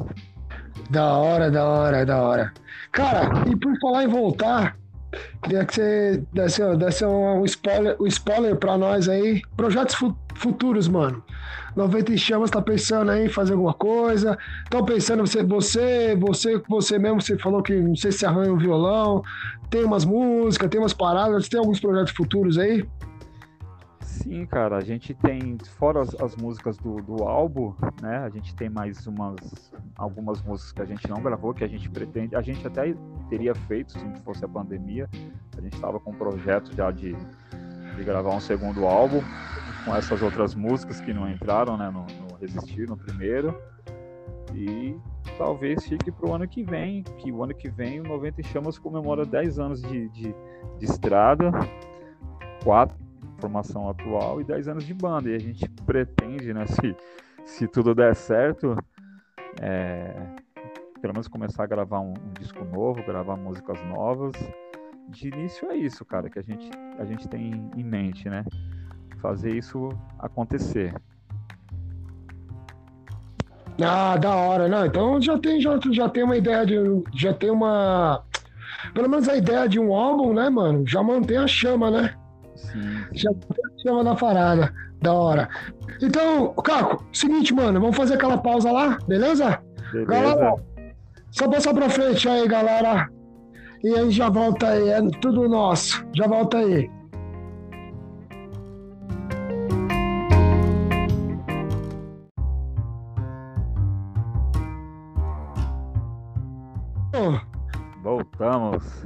Da hora, da hora, da hora. Cara, e por falar em voltar, Queria que você desse, desse um, spoiler, um spoiler pra nós aí. Projetos futuros, mano. 90 e Chamas tá pensando aí em fazer alguma coisa. Estão pensando, você, você, você, você mesmo, você falou que não sei se arranha um violão. Tem umas músicas, tem umas paradas. Tem alguns projetos futuros aí? Sim, cara, a gente tem, fora as, as, músicas do, do álbum, né? A gente tem mais umas algumas músicas que a gente não gravou, que a gente pretende, a gente até teria feito se não fosse a pandemia. A gente estava com um projeto já de, de gravar um segundo álbum com essas outras músicas que não entraram, né? No, no Resistir, no primeiro. E talvez fique para o ano que vem, que o ano que vem o 90 Chamas comemora 10 anos de, de, de estrada, quatro formação atual e 10 anos de banda. E a gente pretende, né, se, se tudo der certo, é, pelo menos começar a gravar um, um, disco novo, gravar músicas novas. De início é isso, cara, que a gente, a gente tem em mente, né? Fazer isso acontecer. Ah, da hora, não. Então já tem, já, já tem uma ideia de. Já tem uma. Pelo menos a ideia de um álbum, né, mano? Já mantém a chama, né? Sim. Já chama na parada. Da hora. Então, Caco, seguinte, mano, vamos fazer aquela pausa lá, beleza? Beleza. Galera, só passar pra frente aí, galera. E aí já volta aí, é tudo nosso. Já volta aí. Voltamos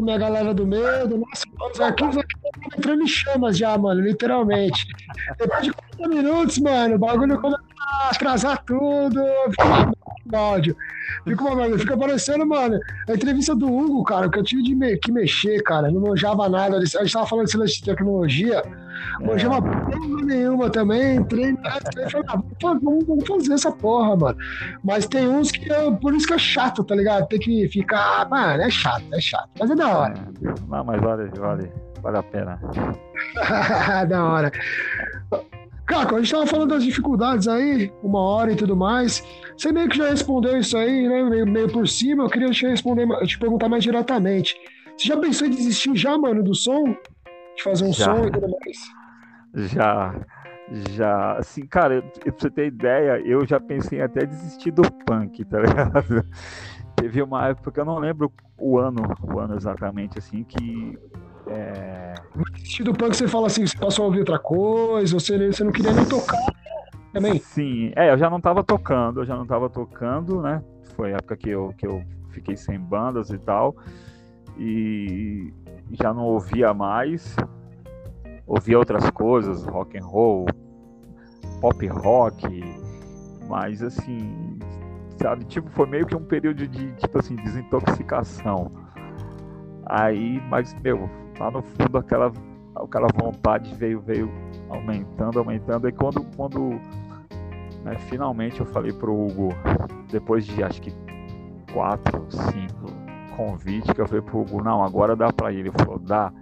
minha galera do medo, nossa, os arquivos aqui estão entrando em chamas já, mano, literalmente. Depois de 40 minutos, mano, o bagulho começa a atrasar tudo, fica uma áudio. Fica uma merda, fica parecendo, mano, a entrevista do Hugo, cara, que eu tive de me, que mexer, cara, não manjava nada, a gente tava falando de tecnologia, é. manjava porra nenhuma também, entrei, entrei falei, ah, vamos, vamos fazer essa porra, mano. Mas tem uns que, eu, por isso que é chato, tá ligado? Tem que ficar, mano, é chato, é chato, mas é da hora. Não, mas vale, vale, vale a pena. da hora. Caco, a gente tava falando das dificuldades aí, uma hora e tudo mais. Você meio que já respondeu isso aí, né? Meio, meio por cima, eu queria te responder, te perguntar mais diretamente. Você já pensou em desistir já, mano, do som? De fazer um já. som e tudo mais? Já. Já, assim, cara, pra você ter ideia, eu já pensei em até desistir do punk, tá ligado? Teve uma época, eu não lembro o ano, o ano exatamente, assim, que é... No do punk você fala assim, você passou a ouvir outra coisa, você, você não queria nem tocar também? Sim, é, eu já não tava tocando, eu já não tava tocando, né? Foi a época que eu, que eu fiquei sem bandas e tal, e já não ouvia mais, ouvia outras coisas, rock and roll, pop rock, mas assim, sabe, tipo, foi meio que um período de, tipo assim, desintoxicação. Aí, mas, meu, lá no fundo aquela aquela vontade veio, veio aumentando, aumentando. E quando, quando né, finalmente eu falei pro Hugo, depois de acho que quatro, cinco convites, que eu falei pro Hugo, não, agora dá para ir. Ele falou, dá.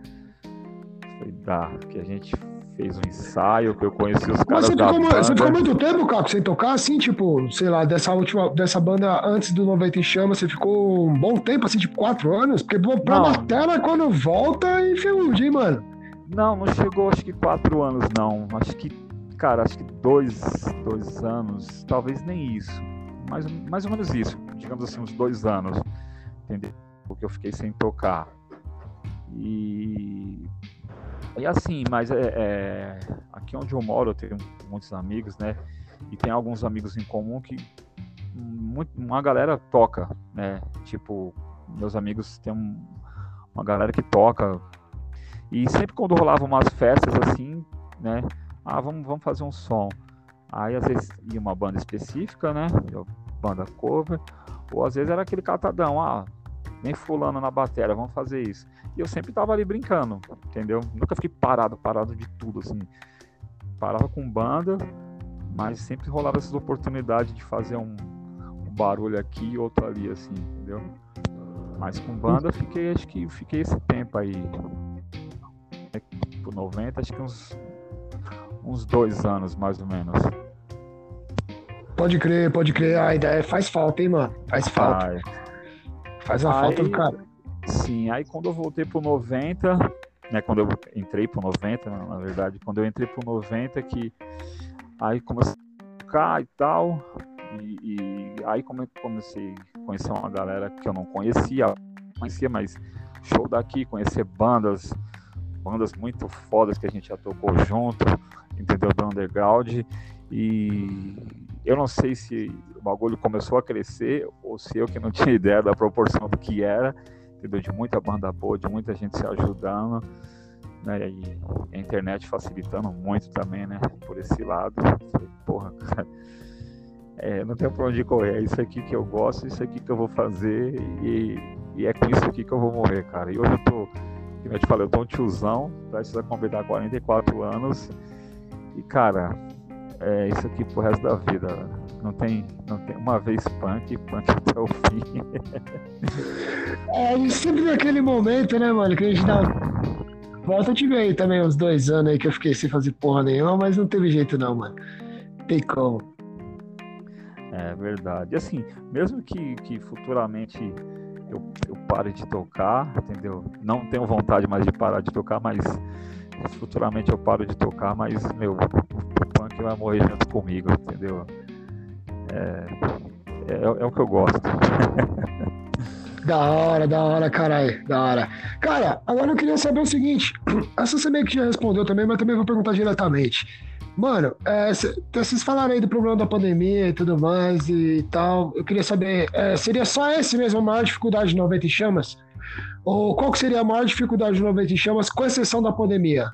Eu falei, dá, que a gente fez um ensaio, que eu conheci os caras você da ficou, banda. você ficou muito tempo, Caco, sem tocar, assim, tipo, sei lá, dessa última, dessa banda antes do 90 em Chama, você ficou um bom tempo, assim, tipo, quatro anos? Porque pra Não. bateria, quando volta, enferruja, hein, mano? Não, não chegou acho que quatro anos, não. Acho que, cara, acho que dois, dois anos, talvez nem isso. Mais, mais ou menos isso, digamos assim, uns dois anos. Entendeu? Porque eu fiquei sem tocar. E. E assim, mas é, é, aqui onde eu moro eu tenho muitos amigos, né? E tem alguns amigos em comum que muito, uma galera toca, né? Tipo, meus amigos tem um- uma galera que toca, e sempre quando rolava umas festas assim, né? Ah, vamos, vamos fazer um som. Aí às vezes ia uma banda específica, né? Banda cover. Ou às vezes era aquele catadão, ah, nem fulano na bateria, vamos fazer isso. E eu sempre tava ali brincando, entendeu? Nunca fiquei parado, parado de tudo, assim. Parava com banda, mas sempre rolava essas oportunidades de fazer um, um barulho aqui e outro ali, assim, entendeu? Mas com banda fiquei, acho que fiquei esse tempo aí por 90, acho que uns, uns dois anos mais ou menos. Pode crer, pode crer. A ideia faz falta, hein, mano? Faz falta. Ai, Faz a Aí- falta do cara. sim, aí quando eu voltei pro 90, né, quando eu entrei pro 90, na na verdade, quando eu entrei pro 90 que aí comecei a tocar e tal, e, e aí come- comecei a conhecer uma galera que eu não conhecia, conhecia, mas show daqui, conhecer bandas, bandas muito fodas que a gente já tocou junto, entendeu? Do underground. E eu não sei se o bagulho começou a crescer ou se eu que não tinha ideia da proporção do que era, entendeu? De muita banda boa, de muita gente se ajudando, né? E a internet facilitando muito também, né? Por esse lado. Porra, cara. É, não tenho pra onde correr. É isso aqui que eu gosto, isso aqui que eu vou fazer e, e é com isso aqui que eu vou morrer, cara. E hoje eu tô, como eu te falei, eu tô um tiozão, prestes a completar 44 anos. E, cara, é isso aqui pro resto da vida. Não tem, não tem uma vez punk, punk até o fim. É, a gente sempre tem aquele momento, né, mano, que a gente dá. Volta, eu tive aí também uns dois anos aí que eu fiquei sem fazer porra nenhuma, mas não teve jeito não, mano. Tem como. É verdade. Assim, mesmo que, que futuramente eu, eu pare de tocar, entendeu? Não tenho vontade mais de parar de tocar, mas futuramente eu paro de tocar, mas, meu, o punk vai morrer junto comigo, entendeu? É, é, é o que eu gosto. Da hora, da hora, caralho, da hora. Cara, agora eu queria saber o seguinte: essa você meio que já respondeu também, mas também vou perguntar diretamente. Mano, é, cê- vocês falaram aí do problema da pandemia e tudo mais e tal. Eu queria saber, é, seria só esse mesmo a maior dificuldade de 90 em chamas? Ou qual que seria a maior dificuldade de 90 em chamas, com exceção da pandemia?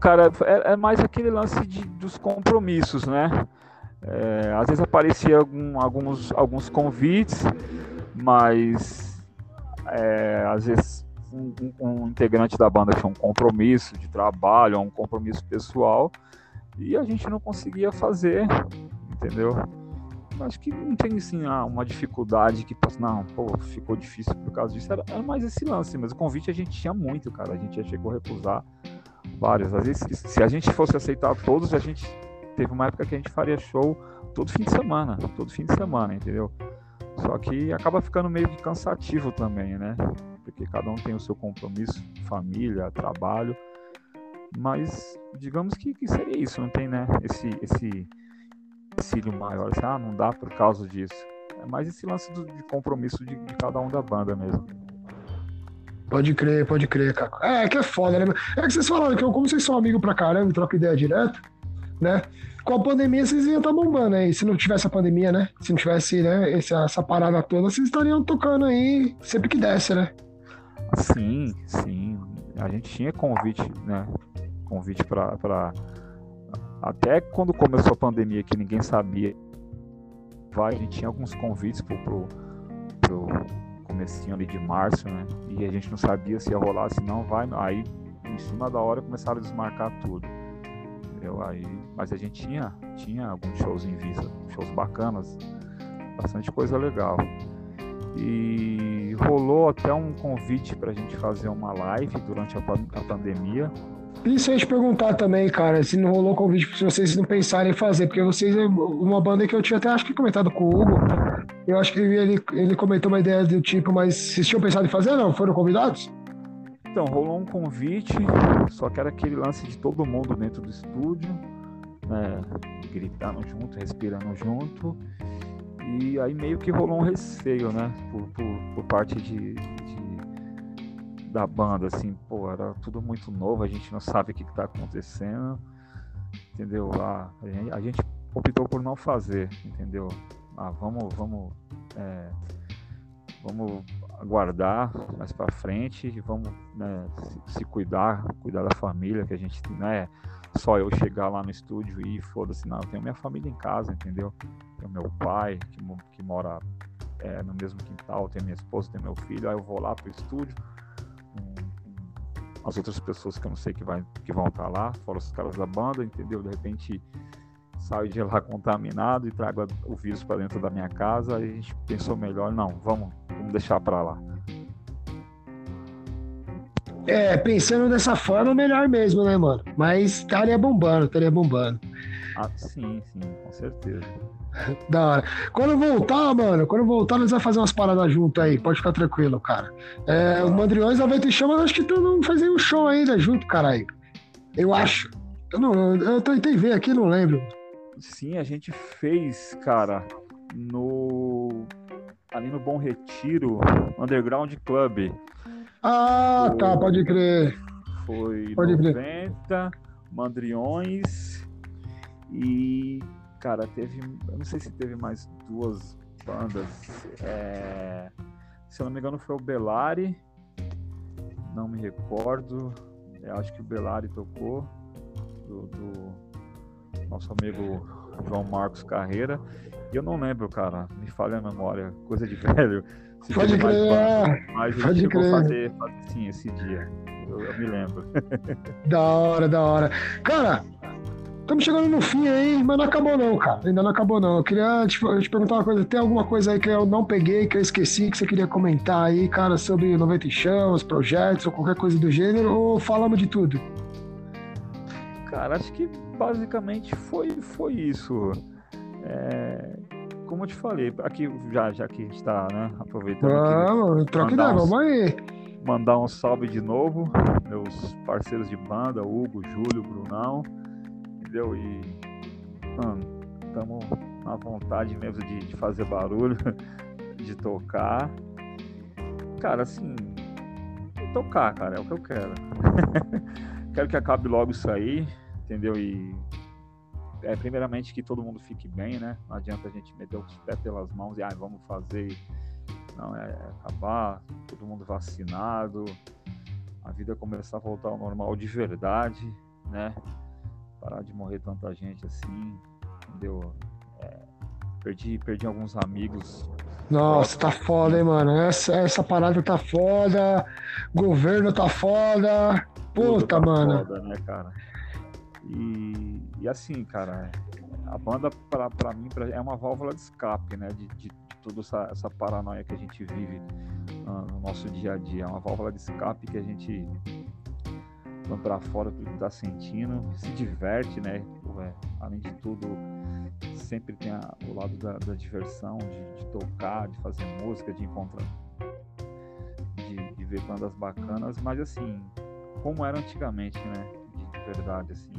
Cara, é, é mais aquele lance de, dos compromissos, né? É, às vezes aparecia algum- alguns, alguns convites, mas é, às vezes um, um- um integrante da banda tinha um compromisso de trabalho, um compromisso pessoal, e a gente não conseguia fazer, entendeu? Acho que não tem assim ah, uma dificuldade que passa, não, pô, ficou difícil por causa disso. Era, era mais esse lance, mas o convite a gente tinha muito, cara. A gente já chegou a recusar vários. Às vezes, se- a gente fosse aceitar todos, a gente teve uma época que a gente faria show todo fim de semana, todo fim de semana, entendeu? Só que acaba ficando meio que cansativo também, né? Porque cada um tem o seu compromisso, família, trabalho. Mas digamos que, que seria isso, não tem, né? Esse esse empecilho maior, assim, ah, não dá por causa disso. É mais esse lance do- de compromisso de, de cada um da banda mesmo. Pode crer, pode crer, cara. É, que é foda, né? É que vocês falaram que eu, como vocês são amigos pra caramba trocam ideia direto, né? Com a pandemia vocês iam estar bombando aí. Se não tivesse a pandemia, né? Se não tivesse, né, essa, essa parada toda, vocês estariam tocando aí sempre que desse, né? Sim, sim. A gente tinha convite, né? Convite para pra... até quando começou a pandemia que ninguém sabia. Vai, a gente tinha alguns convites pro, pro, pro comecinho ali de março, né? E a gente não sabia se ia rolar, se não vai. Aí, em cima da hora, começaram a desmarcar tudo. Entendeu? Aí, mas a gente tinha, tinha alguns shows em vista, shows bacanas, bastante coisa legal. E rolou até um convite para a gente fazer uma live durante a, a pandemia. Isso eu ia te perguntar também, cara, se não rolou convite se vocês não pensarem em fazer, porque vocês é uma banda que eu tinha até acho que comentado com o Hugo. Eu acho que ele, ele comentou uma ideia do tipo, mas vocês tinham pensado em fazer, não? Foram convidados? Então, rolou um convite, só que era aquele lance de todo mundo dentro do estúdio, né, gritando junto, respirando junto. E aí meio que rolou um receio, né? Por, por, por parte de, da banda, assim, pô, era tudo muito novo, a gente não sabe o que, está acontecendo, entendeu? Ah, a, gente, a, gente, optou por não fazer, entendeu? Ah, vamos, vamos, é, vamos aguardar mais para frente vamos né, se, se, cuidar, cuidar da família, que a gente não é só eu chegar lá no estúdio e foda-se, não, eu tenho minha família em casa, entendeu? Tenho meu pai que, que mora é, no mesmo quintal, tenho minha esposa, tenho meu filho, aí eu vou lá pro estúdio, as outras pessoas que eu não sei que, vai, que vão estar lá, fora os caras da banda, entendeu? De repente saio de lá contaminado e trago o vírus para dentro da minha casa, aí a gente pensou melhor, não, vamos, vamos deixar para lá. É, pensando dessa forma, melhor mesmo, né, mano? Mas estaria bombando, estaria bombando. Ah, sim, sim, com certeza. Da hora. Quando voltar, mano, quando voltar, nós vamos fazer umas paradas junto aí, pode ficar tranquilo, cara. É, os Mandriões da Vento e Chamas, acho que tu não fazia um show ainda junto, caralho. Eu acho. Eu não, eu tentei ver aqui, não lembro. Sim, a gente fez, cara, no ali no Bom Retiro Underground Club. Ah, Foi... tá, pode crer. Foi pode 90, crer. Mandriões e cara, teve, eu não sei se teve mais duas bandas. É, se eu não me engano foi o Belari, não me recordo. Eu acho que o Belari tocou do, do nosso amigo João Marcos Carreira. E eu não lembro, cara, me falha a memória, coisa de velho. Se Pode crer, é. mas a gente chegou a fazer, fazer sim esse dia. Eu, eu, me lembro. Da hora, da hora. Cara, estamos chegando no fim aí, mas não acabou não, cara. Ainda não acabou não. Eu queria te, te perguntar uma coisa. Tem alguma coisa aí que eu não peguei, que eu esqueci, que você queria comentar aí, cara, sobre 90 Chão, os projetos ou qualquer coisa do gênero? Ou falamos de tudo? Cara, acho que basicamente foi, foi isso. É, como eu te falei, aqui já, já que a gente está né, aproveitando. Vamos, troca ideia, vamos aí. Mandar um salve de novo, meus parceiros de banda, Hugo, Júlio, Brunão, entendeu? E, mano, estamos na vontade mesmo de, de fazer barulho, de tocar. Cara, assim, tocar, cara, é o que eu quero. quero que acabe logo isso aí entendeu? E é, primeiramente que todo mundo fique bem, né? Não adianta a gente meter os pés pelas mãos e ah, vamos fazer. Não, é, é acabar, todo mundo vacinado, a vida começar a voltar ao normal de verdade, né? Parar de morrer tanta gente assim, entendeu? É, perdi, perdi alguns amigos. Nossa, tá foda, hein, mano? Essa, essa parada tá foda, governo tá foda. Puta, tá mano. Foda, né, cara? E, e assim, cara, a banda pra, pra mim pra, é uma válvula de escape, né? De, de, de toda essa, essa, paranoia que a gente vive uh, no nosso dia a dia. É uma válvula de escape que a gente vai pra fora tudo que tá sentindo, se diverte, né? É, além de tudo, sempre tem a, o lado da, da diversão, de, de, tocar, de fazer música, de encontrar, de, de ver bandas bacanas, mas assim, como era antigamente, né? verdade, assim,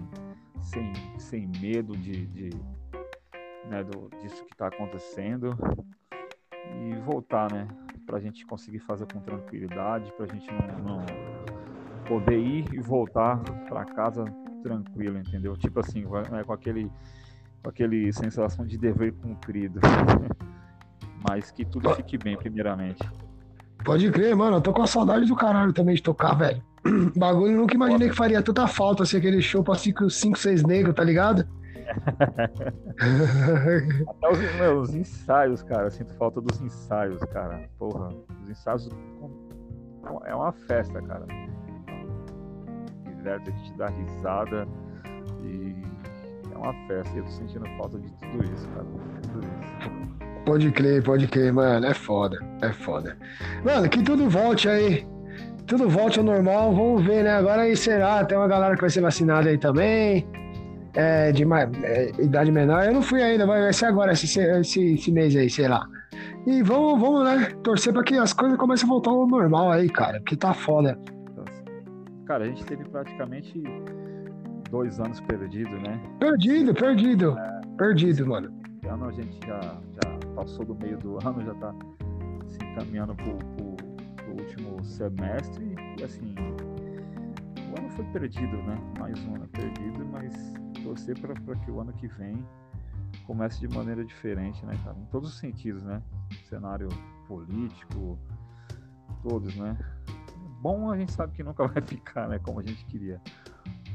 sem, sem medo de, de né, do, disso que está acontecendo e voltar, né, para a gente conseguir fazer com tranquilidade, para a gente não, não, poder ir e voltar para casa tranquilo, entendeu? Tipo assim, né, com aquele com aquele sensação de dever cumprido, mas que tudo fique bem primeiramente. Pode crer, mano. Eu tô com a saudade do caralho também de tocar, velho. Bagulho, nunca imaginei que faria tanta falta assim, aquele show pra 5, 6 negros, tá ligado? Até os, meu, os ensaios, cara. Eu sinto falta dos ensaios, cara. Porra, os ensaios é uma festa, cara. Diverte, a gente dá risada e é uma festa. Eu tô sentindo falta de tudo isso, cara. Tudo isso. Pode crer, pode crer, mano. É foda, é foda. Mano, que tudo volte aí. Tudo volte ao normal. Vamos ver, né? Agora aí será. Tem uma galera que vai ser vacinada aí também. É, de é, idade menor. Eu não fui ainda, vai ser agora, esse, esse, esse mês aí, sei lá. E vamos, vamos, né? Torcer pra que as coisas comecem a voltar ao normal aí, cara. Porque tá foda. Cara, a gente teve praticamente dois anos perdido, né? Perdido, perdido. É, perdido, mano. Esse ano a gente já, já passou do meio do ano, já tá se encaminhando pro, pro, pro último semestre. E assim, o ano foi perdido, né? Mais um ano perdido, mas torcer para que o ano que vem comece de maneira diferente, né, cara? Em todos os sentidos, né? Cenário político, todos, né? Bom, a gente sabe que nunca vai ficar, né? Como a gente queria.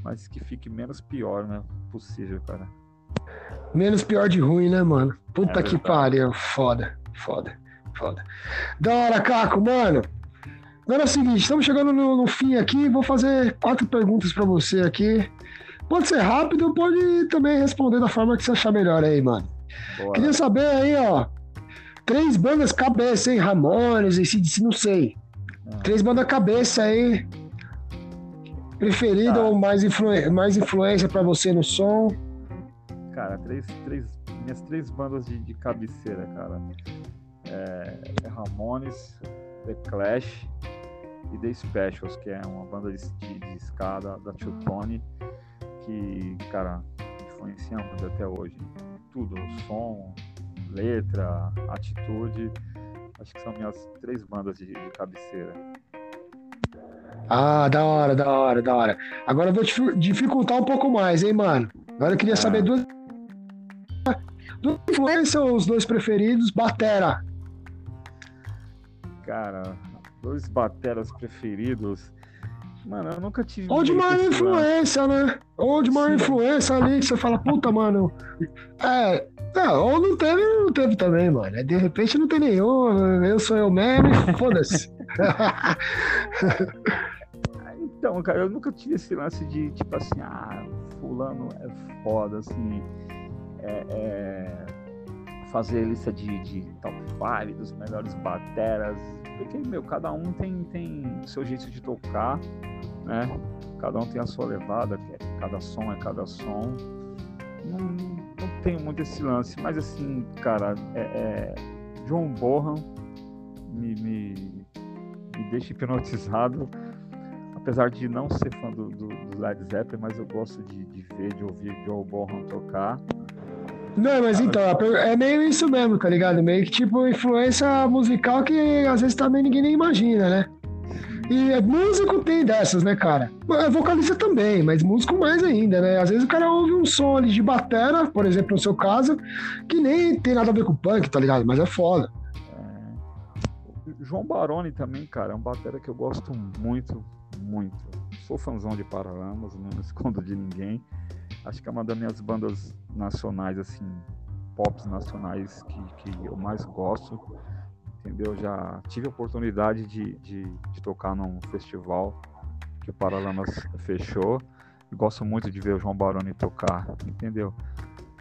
Mas que fique menos pior, né? Possível, cara. Menos pior de ruim, né, mano? Puta é que pariu. Foda, foda, foda. Da hora, Caco, mano. Agora é o seguinte, estamos chegando no, no fim aqui. Vou fazer quatro perguntas para você aqui. Pode ser rápido, pode também responder da forma que você achar melhor aí, mano. Boa. Queria saber aí, ó. Três bandas cabeça, hein? Ramones, esse não sei. Três bandas cabeça aí. Preferida tá. ou mais, influ... mais influência para você no som? Cara, três, três, minhas três bandas de, de cabeceira, cara. É, é Ramones, The Clash e The Specials, que é uma banda de, de, de escada da Tio Tony que, cara, influenciamos até hoje. Tudo, som, letra, atitude. Acho que são minhas três bandas de, de cabeceira. Ah, da hora, da hora, da hora. Agora eu vou dificultar um pouco mais, hein, mano? Agora eu queria é. saber duas. Duas influências, os dois preferidos, Batera. Cara, dois bateras preferidos. Mano, eu nunca tive. Ou de maior influência, né? Ou de maior influência ali, que você fala, puta, mano. É. Não, ou não teve, não teve também, mano. De repente não tem nenhum. Eu sou eu mesmo foda-se. então, cara, eu nunca tive esse lance de, tipo assim, ah, fulano é foda, assim. É, é fazer lista de, de top 5 dos melhores bateras. Porque, meu, cada um tem, tem o seu jeito de tocar né? Cada um tem a sua levada, é, cada som é cada som. Não, não tenho muito esse lance, mas assim, cara, é, é John Bonham me, me, me deixa hipnotizado apesar de não ser fã do, do, do, Led Zeppelin, mas eu gosto de, de ver, de ouvir Joe Bonham tocar. Não, mas então, é meio isso mesmo, tá ligado? Meio que tipo influência musical que às vezes também ninguém nem imagina, né? E é, músico tem dessas, né, cara? É, vocalista também, mas músico mais ainda, né? Às vezes o cara ouve um som ali de batera, por exemplo, no seu caso, que nem tem nada a ver com punk, tá ligado? Mas é foda. É... João Baroni também, cara, é um batera que eu gosto muito, muito. Sou fãzão de Paralamas, não escondo de ninguém. Acho que é uma das minhas bandas nacionais, assim, pops nacionais que, que eu mais gosto entendeu? Já tive a oportunidade de, de, de tocar num festival que o Paralamas fechou. Gosto muito de ver o João Baroni tocar, entendeu?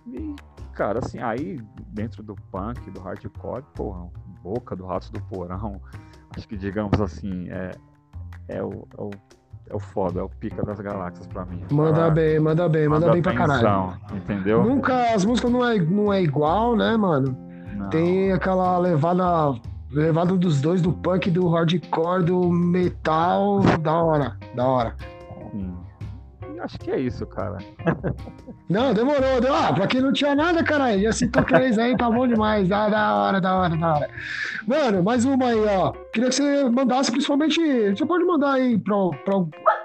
E, cara, assim, aí dentro do punk, do hardcore, porra, boca do Ratos do Porão, acho que, digamos assim, é, é, o, é o é o foda, é o pica das galáxias pra mim. Manda ah, bem, manda bem, manda, manda bem pra caralho. Entendeu? Nunca, as músicas não é, não é igual, né, mano? Não. Tem aquela levada levada dos dois, do punk, do hardcore, do metal, da hora, da hora. Hum. Acho que é isso, cara. Não, demorou. Deu, ah, pra quem não tinha nada, caralho, já citou três aí, tá bom demais. Da, da hora, da hora, da hora. Mano, mais uma aí, ó. Queria que você mandasse, principalmente. Você pode mandar aí pra, pra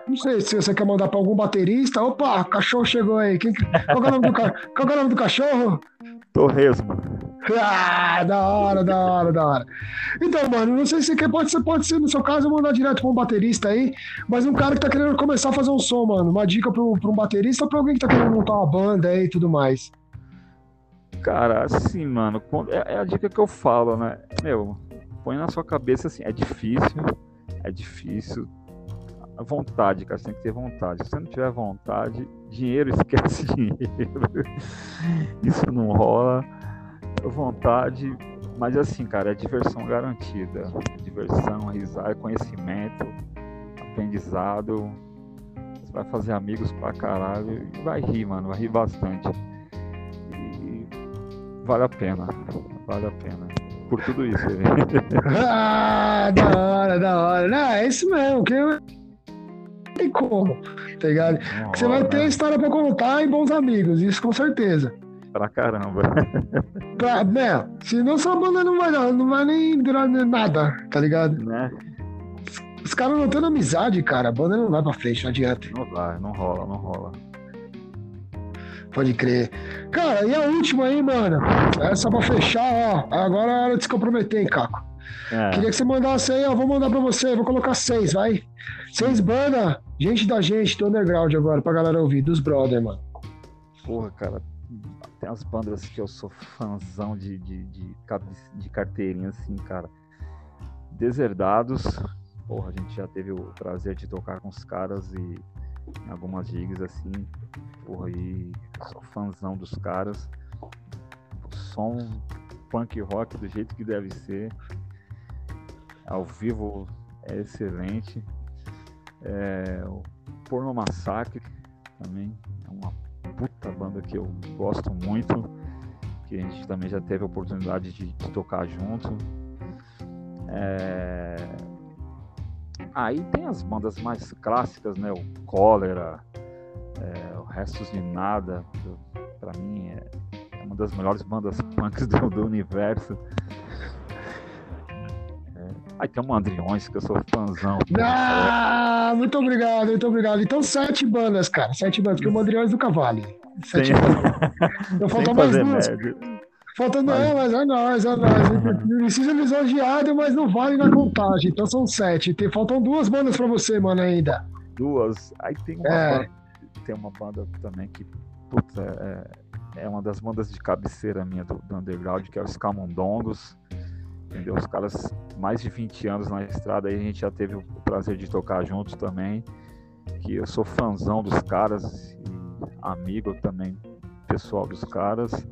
não sei se você quer mandar pra algum baterista. Opa, cachorro chegou aí. Quem, qual, é o nome do, qual é o nome do cachorro? Torresmo. Ah, da hora, da hora, da hora. Então, mano, não sei se quer, pode ser, pode ser, no seu caso, eu mandar direto pra um baterista aí, mas um cara que tá querendo começar a fazer um som, mano. Uma dica pra um baterista ou pra alguém que tá querendo montar uma banda aí e tudo mais. Cara, assim, mano, é, é a dica que eu falo, né? Meu, põe na sua cabeça assim, é difícil, é difícil. A vontade, cara, você tem que ter vontade. Se você não tiver vontade, dinheiro, esquece dinheiro. Isso não rola. Vontade, mas assim, cara, é diversão garantida. Diversão, risada, conhecimento, aprendizado. Você vai fazer amigos pra caralho e vai rir, mano, vai rir bastante. E vale a pena, vale a pena. Por tudo isso, ah, da hora, da hora. Não, é isso mesmo, que eu... não tem como, tá ligado? você vai ter né? história pra contar e bons amigos, isso com certeza pra caramba. Pra, né, senão sua banda não vai, não vai nem durar nada, tá ligado? Né? Os caras não tendo amizade, cara, a banda não vai pra frente, não adianta. Não vai, não rola, não rola. Pode crer. Cara, e a última aí, mano? Essa pra fechar, ó. Agora é hora de se comprometer, hein, Caco. É. Queria que você mandasse aí, ó. Vou mandar pra você, vou colocar seis, vai. Seis bandas, gente da gente, do underground agora, pra galera ouvir, dos brother, mano. Porra, cara, tem as bandas que eu sou fãzão de, de, de, de carteirinha, assim, cara. Deserdados. Porra, a gente já teve o prazer de tocar com os caras e algumas gigs assim. Porra, e sou fãzão dos caras. O som punk rock do jeito que deve ser. Ao vivo é excelente. É, o Porno Massacre também é uma puta banda que eu gosto muito, que a gente também já teve a oportunidade de, de tocar junto. É... Aí tem as bandas mais clássicas, né? O Cólera, é, o Restos de Nada, para mim é, é, uma das melhores bandas punks do, do universo. Aí tem o Mandriões, que eu sou fãzão. Ah, muito obrigado, muito obrigado. Então, sete bandas, cara. Sete bandas, porque o Mandriões do Cavale. Sete bandas. Então faltam mais duas. Faltando, mas... é, mas é nóis, é nóis. Não precisa lisonjeado, mas não vale na contagem. Então são sete. Tem, faltam duas bandas pra você, mano, ainda. Duas. Aí tem uma, é. banda, tem uma banda também que, puta, é, é uma das bandas de cabeceira minha do, do underground, que é os Camundongos entendeu? Os caras, mais de 20 anos na estrada, aí a gente já teve o prazer de tocar juntos também. Que eu sou fãzão dos caras e amigo também pessoal dos caras.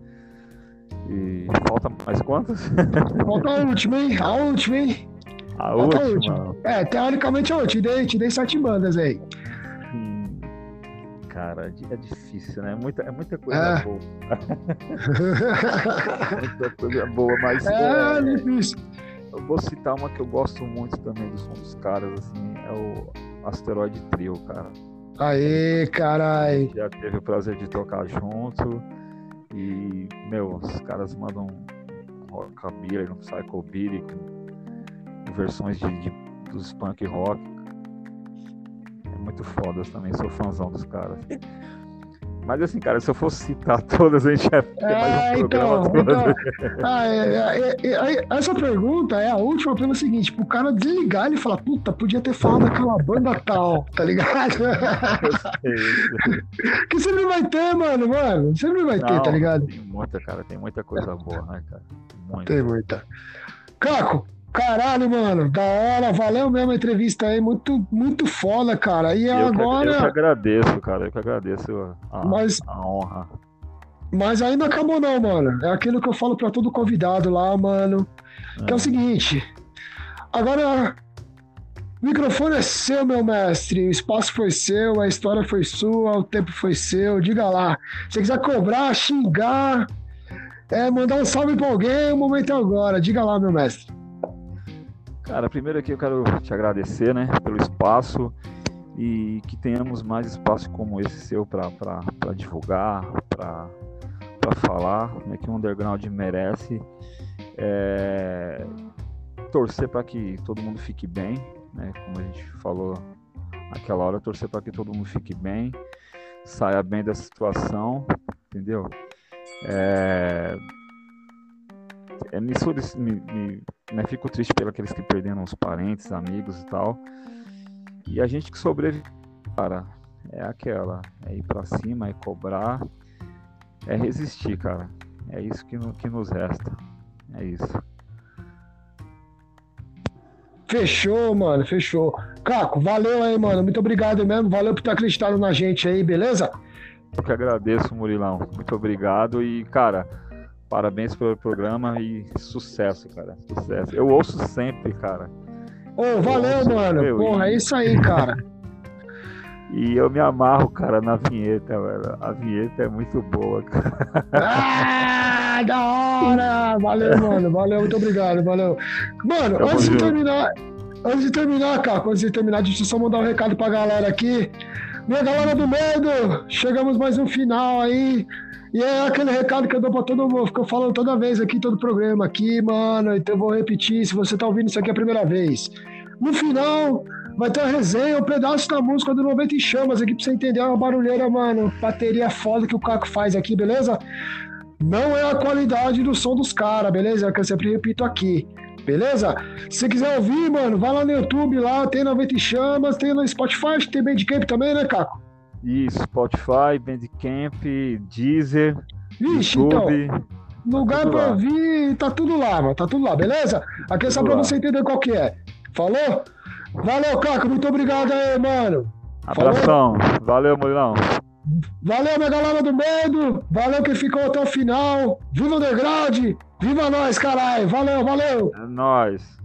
E falta mais quantas? Falta a última, hein? A última, hein? A última. a última. É, teoricamente eu te dei, te dei sete bandas aí cara, é difícil, né? Muita, é muita coisa é. boa. muita coisa boa, mas. É, é difícil. Eu vou citar uma que eu gosto muito também do som dos caras, assim, é o Asteroid Trio, cara. Aê, carai! Já teve o prazer de tocar junto. E, meu, os caras mandam rockabilly, um psychobilly, com versões de, de, dos punk rock muito fodas também, sou fãzão dos caras. Mas assim, cara, se eu fosse citar todas, a gente ia ter é, mais um então, então ah, é, é, é, essa pergunta é a última pelo seguinte, pro cara desligar e falar, puta, podia ter falado daquela banda tal, tá ligado? que sempre vai ter, mano, mano. Sempre vai Não, ter, tá ligado? Tem muita, cara, tem muita coisa boa, né, cara? Muita. Tem muita. Caco, Caralho, mano, da hora, valeu mesmo a entrevista aí, muito, muito foda, cara. E eu agora. Que, eu que agradeço, cara, eu que agradeço a, mas, a honra. Mas ainda acabou, não, mano. É aquilo que eu falo pra todo convidado lá, mano. É. Que é o seguinte. Agora, o microfone é seu, meu mestre. O espaço foi seu, a história foi sua, o tempo foi seu. Diga lá. Se quiser cobrar, xingar, é, mandar um salve pra alguém, o momento é agora. Diga lá, meu mestre. Cara, primeiro aqui eu quero te agradecer, né, pelo espaço e que tenhamos mais espaço como esse seu para divulgar, para falar, né, que o underground merece. É, torcer para que todo mundo fique bem, né, como a gente falou naquela hora, torcer para que todo mundo fique bem, saia bem dessa situação, entendeu? É, é, nisso me, me, né, fico triste pelos que perderam os parentes, amigos e tal. E a gente que sobrevive, cara, é aquela, é ir pra cima, é cobrar, é resistir, cara. É isso que, no, que nos resta. É isso. Fechou, mano, fechou. Caco, valeu aí, mano. Muito obrigado mesmo. Valeu por ter acreditado na gente aí, beleza? Eu que agradeço, Murilão. Muito obrigado e, cara, parabéns pelo programa e sucesso, cara. Sucesso. Eu ouço sempre, cara. Ô, valeu, ouço, mano. Meu, Porra, e... é isso aí, cara. E eu me amarro, cara, na vinheta, velho. A vinheta é muito boa, cara. Ah, da hora! Valeu, mano. Valeu, muito obrigado, valeu. Mano, Tamo antes junto. de terminar, antes de terminar, cara, antes de terminar, deixa eu só mandar um recado pra galera aqui. Minha galera do medo, chegamos mais um final aí. E é aquele recado que eu dou pra todo mundo, fico falando toda vez aqui, todo programa aqui, mano. Então eu vou repetir, se você tá ouvindo isso aqui a primeira vez. No final, Vai ter a resenha, um pedaço da música do 90 em Chamas aqui pra você entender uma barulheira, mano. Bateria foda que o Caco faz aqui, beleza? Não é a qualidade do som dos caras, beleza? É que eu sempre repito aqui. Beleza? Se quiser ouvir, mano, vai lá no YouTube, lá tem 90 em Chamas, tem no Spotify, tem Bandcamp também, né, Caco? Isso, Spotify, Bandcamp, Deezer, Vixe, YouTube. Então, lugar tá pra ouvir, tá tudo lá, mano, tá tudo lá, beleza? Aqui é só pra lá. você entender qual que é. Falou? Valeu, Caco. Muito obrigado aí, mano. Abração. Falou. Valeu, Murilão. Valeu, minha galera do medo. Valeu que ficou até o final. Viva o Underground. Viva nós, caralho. Valeu, valeu. É nóis.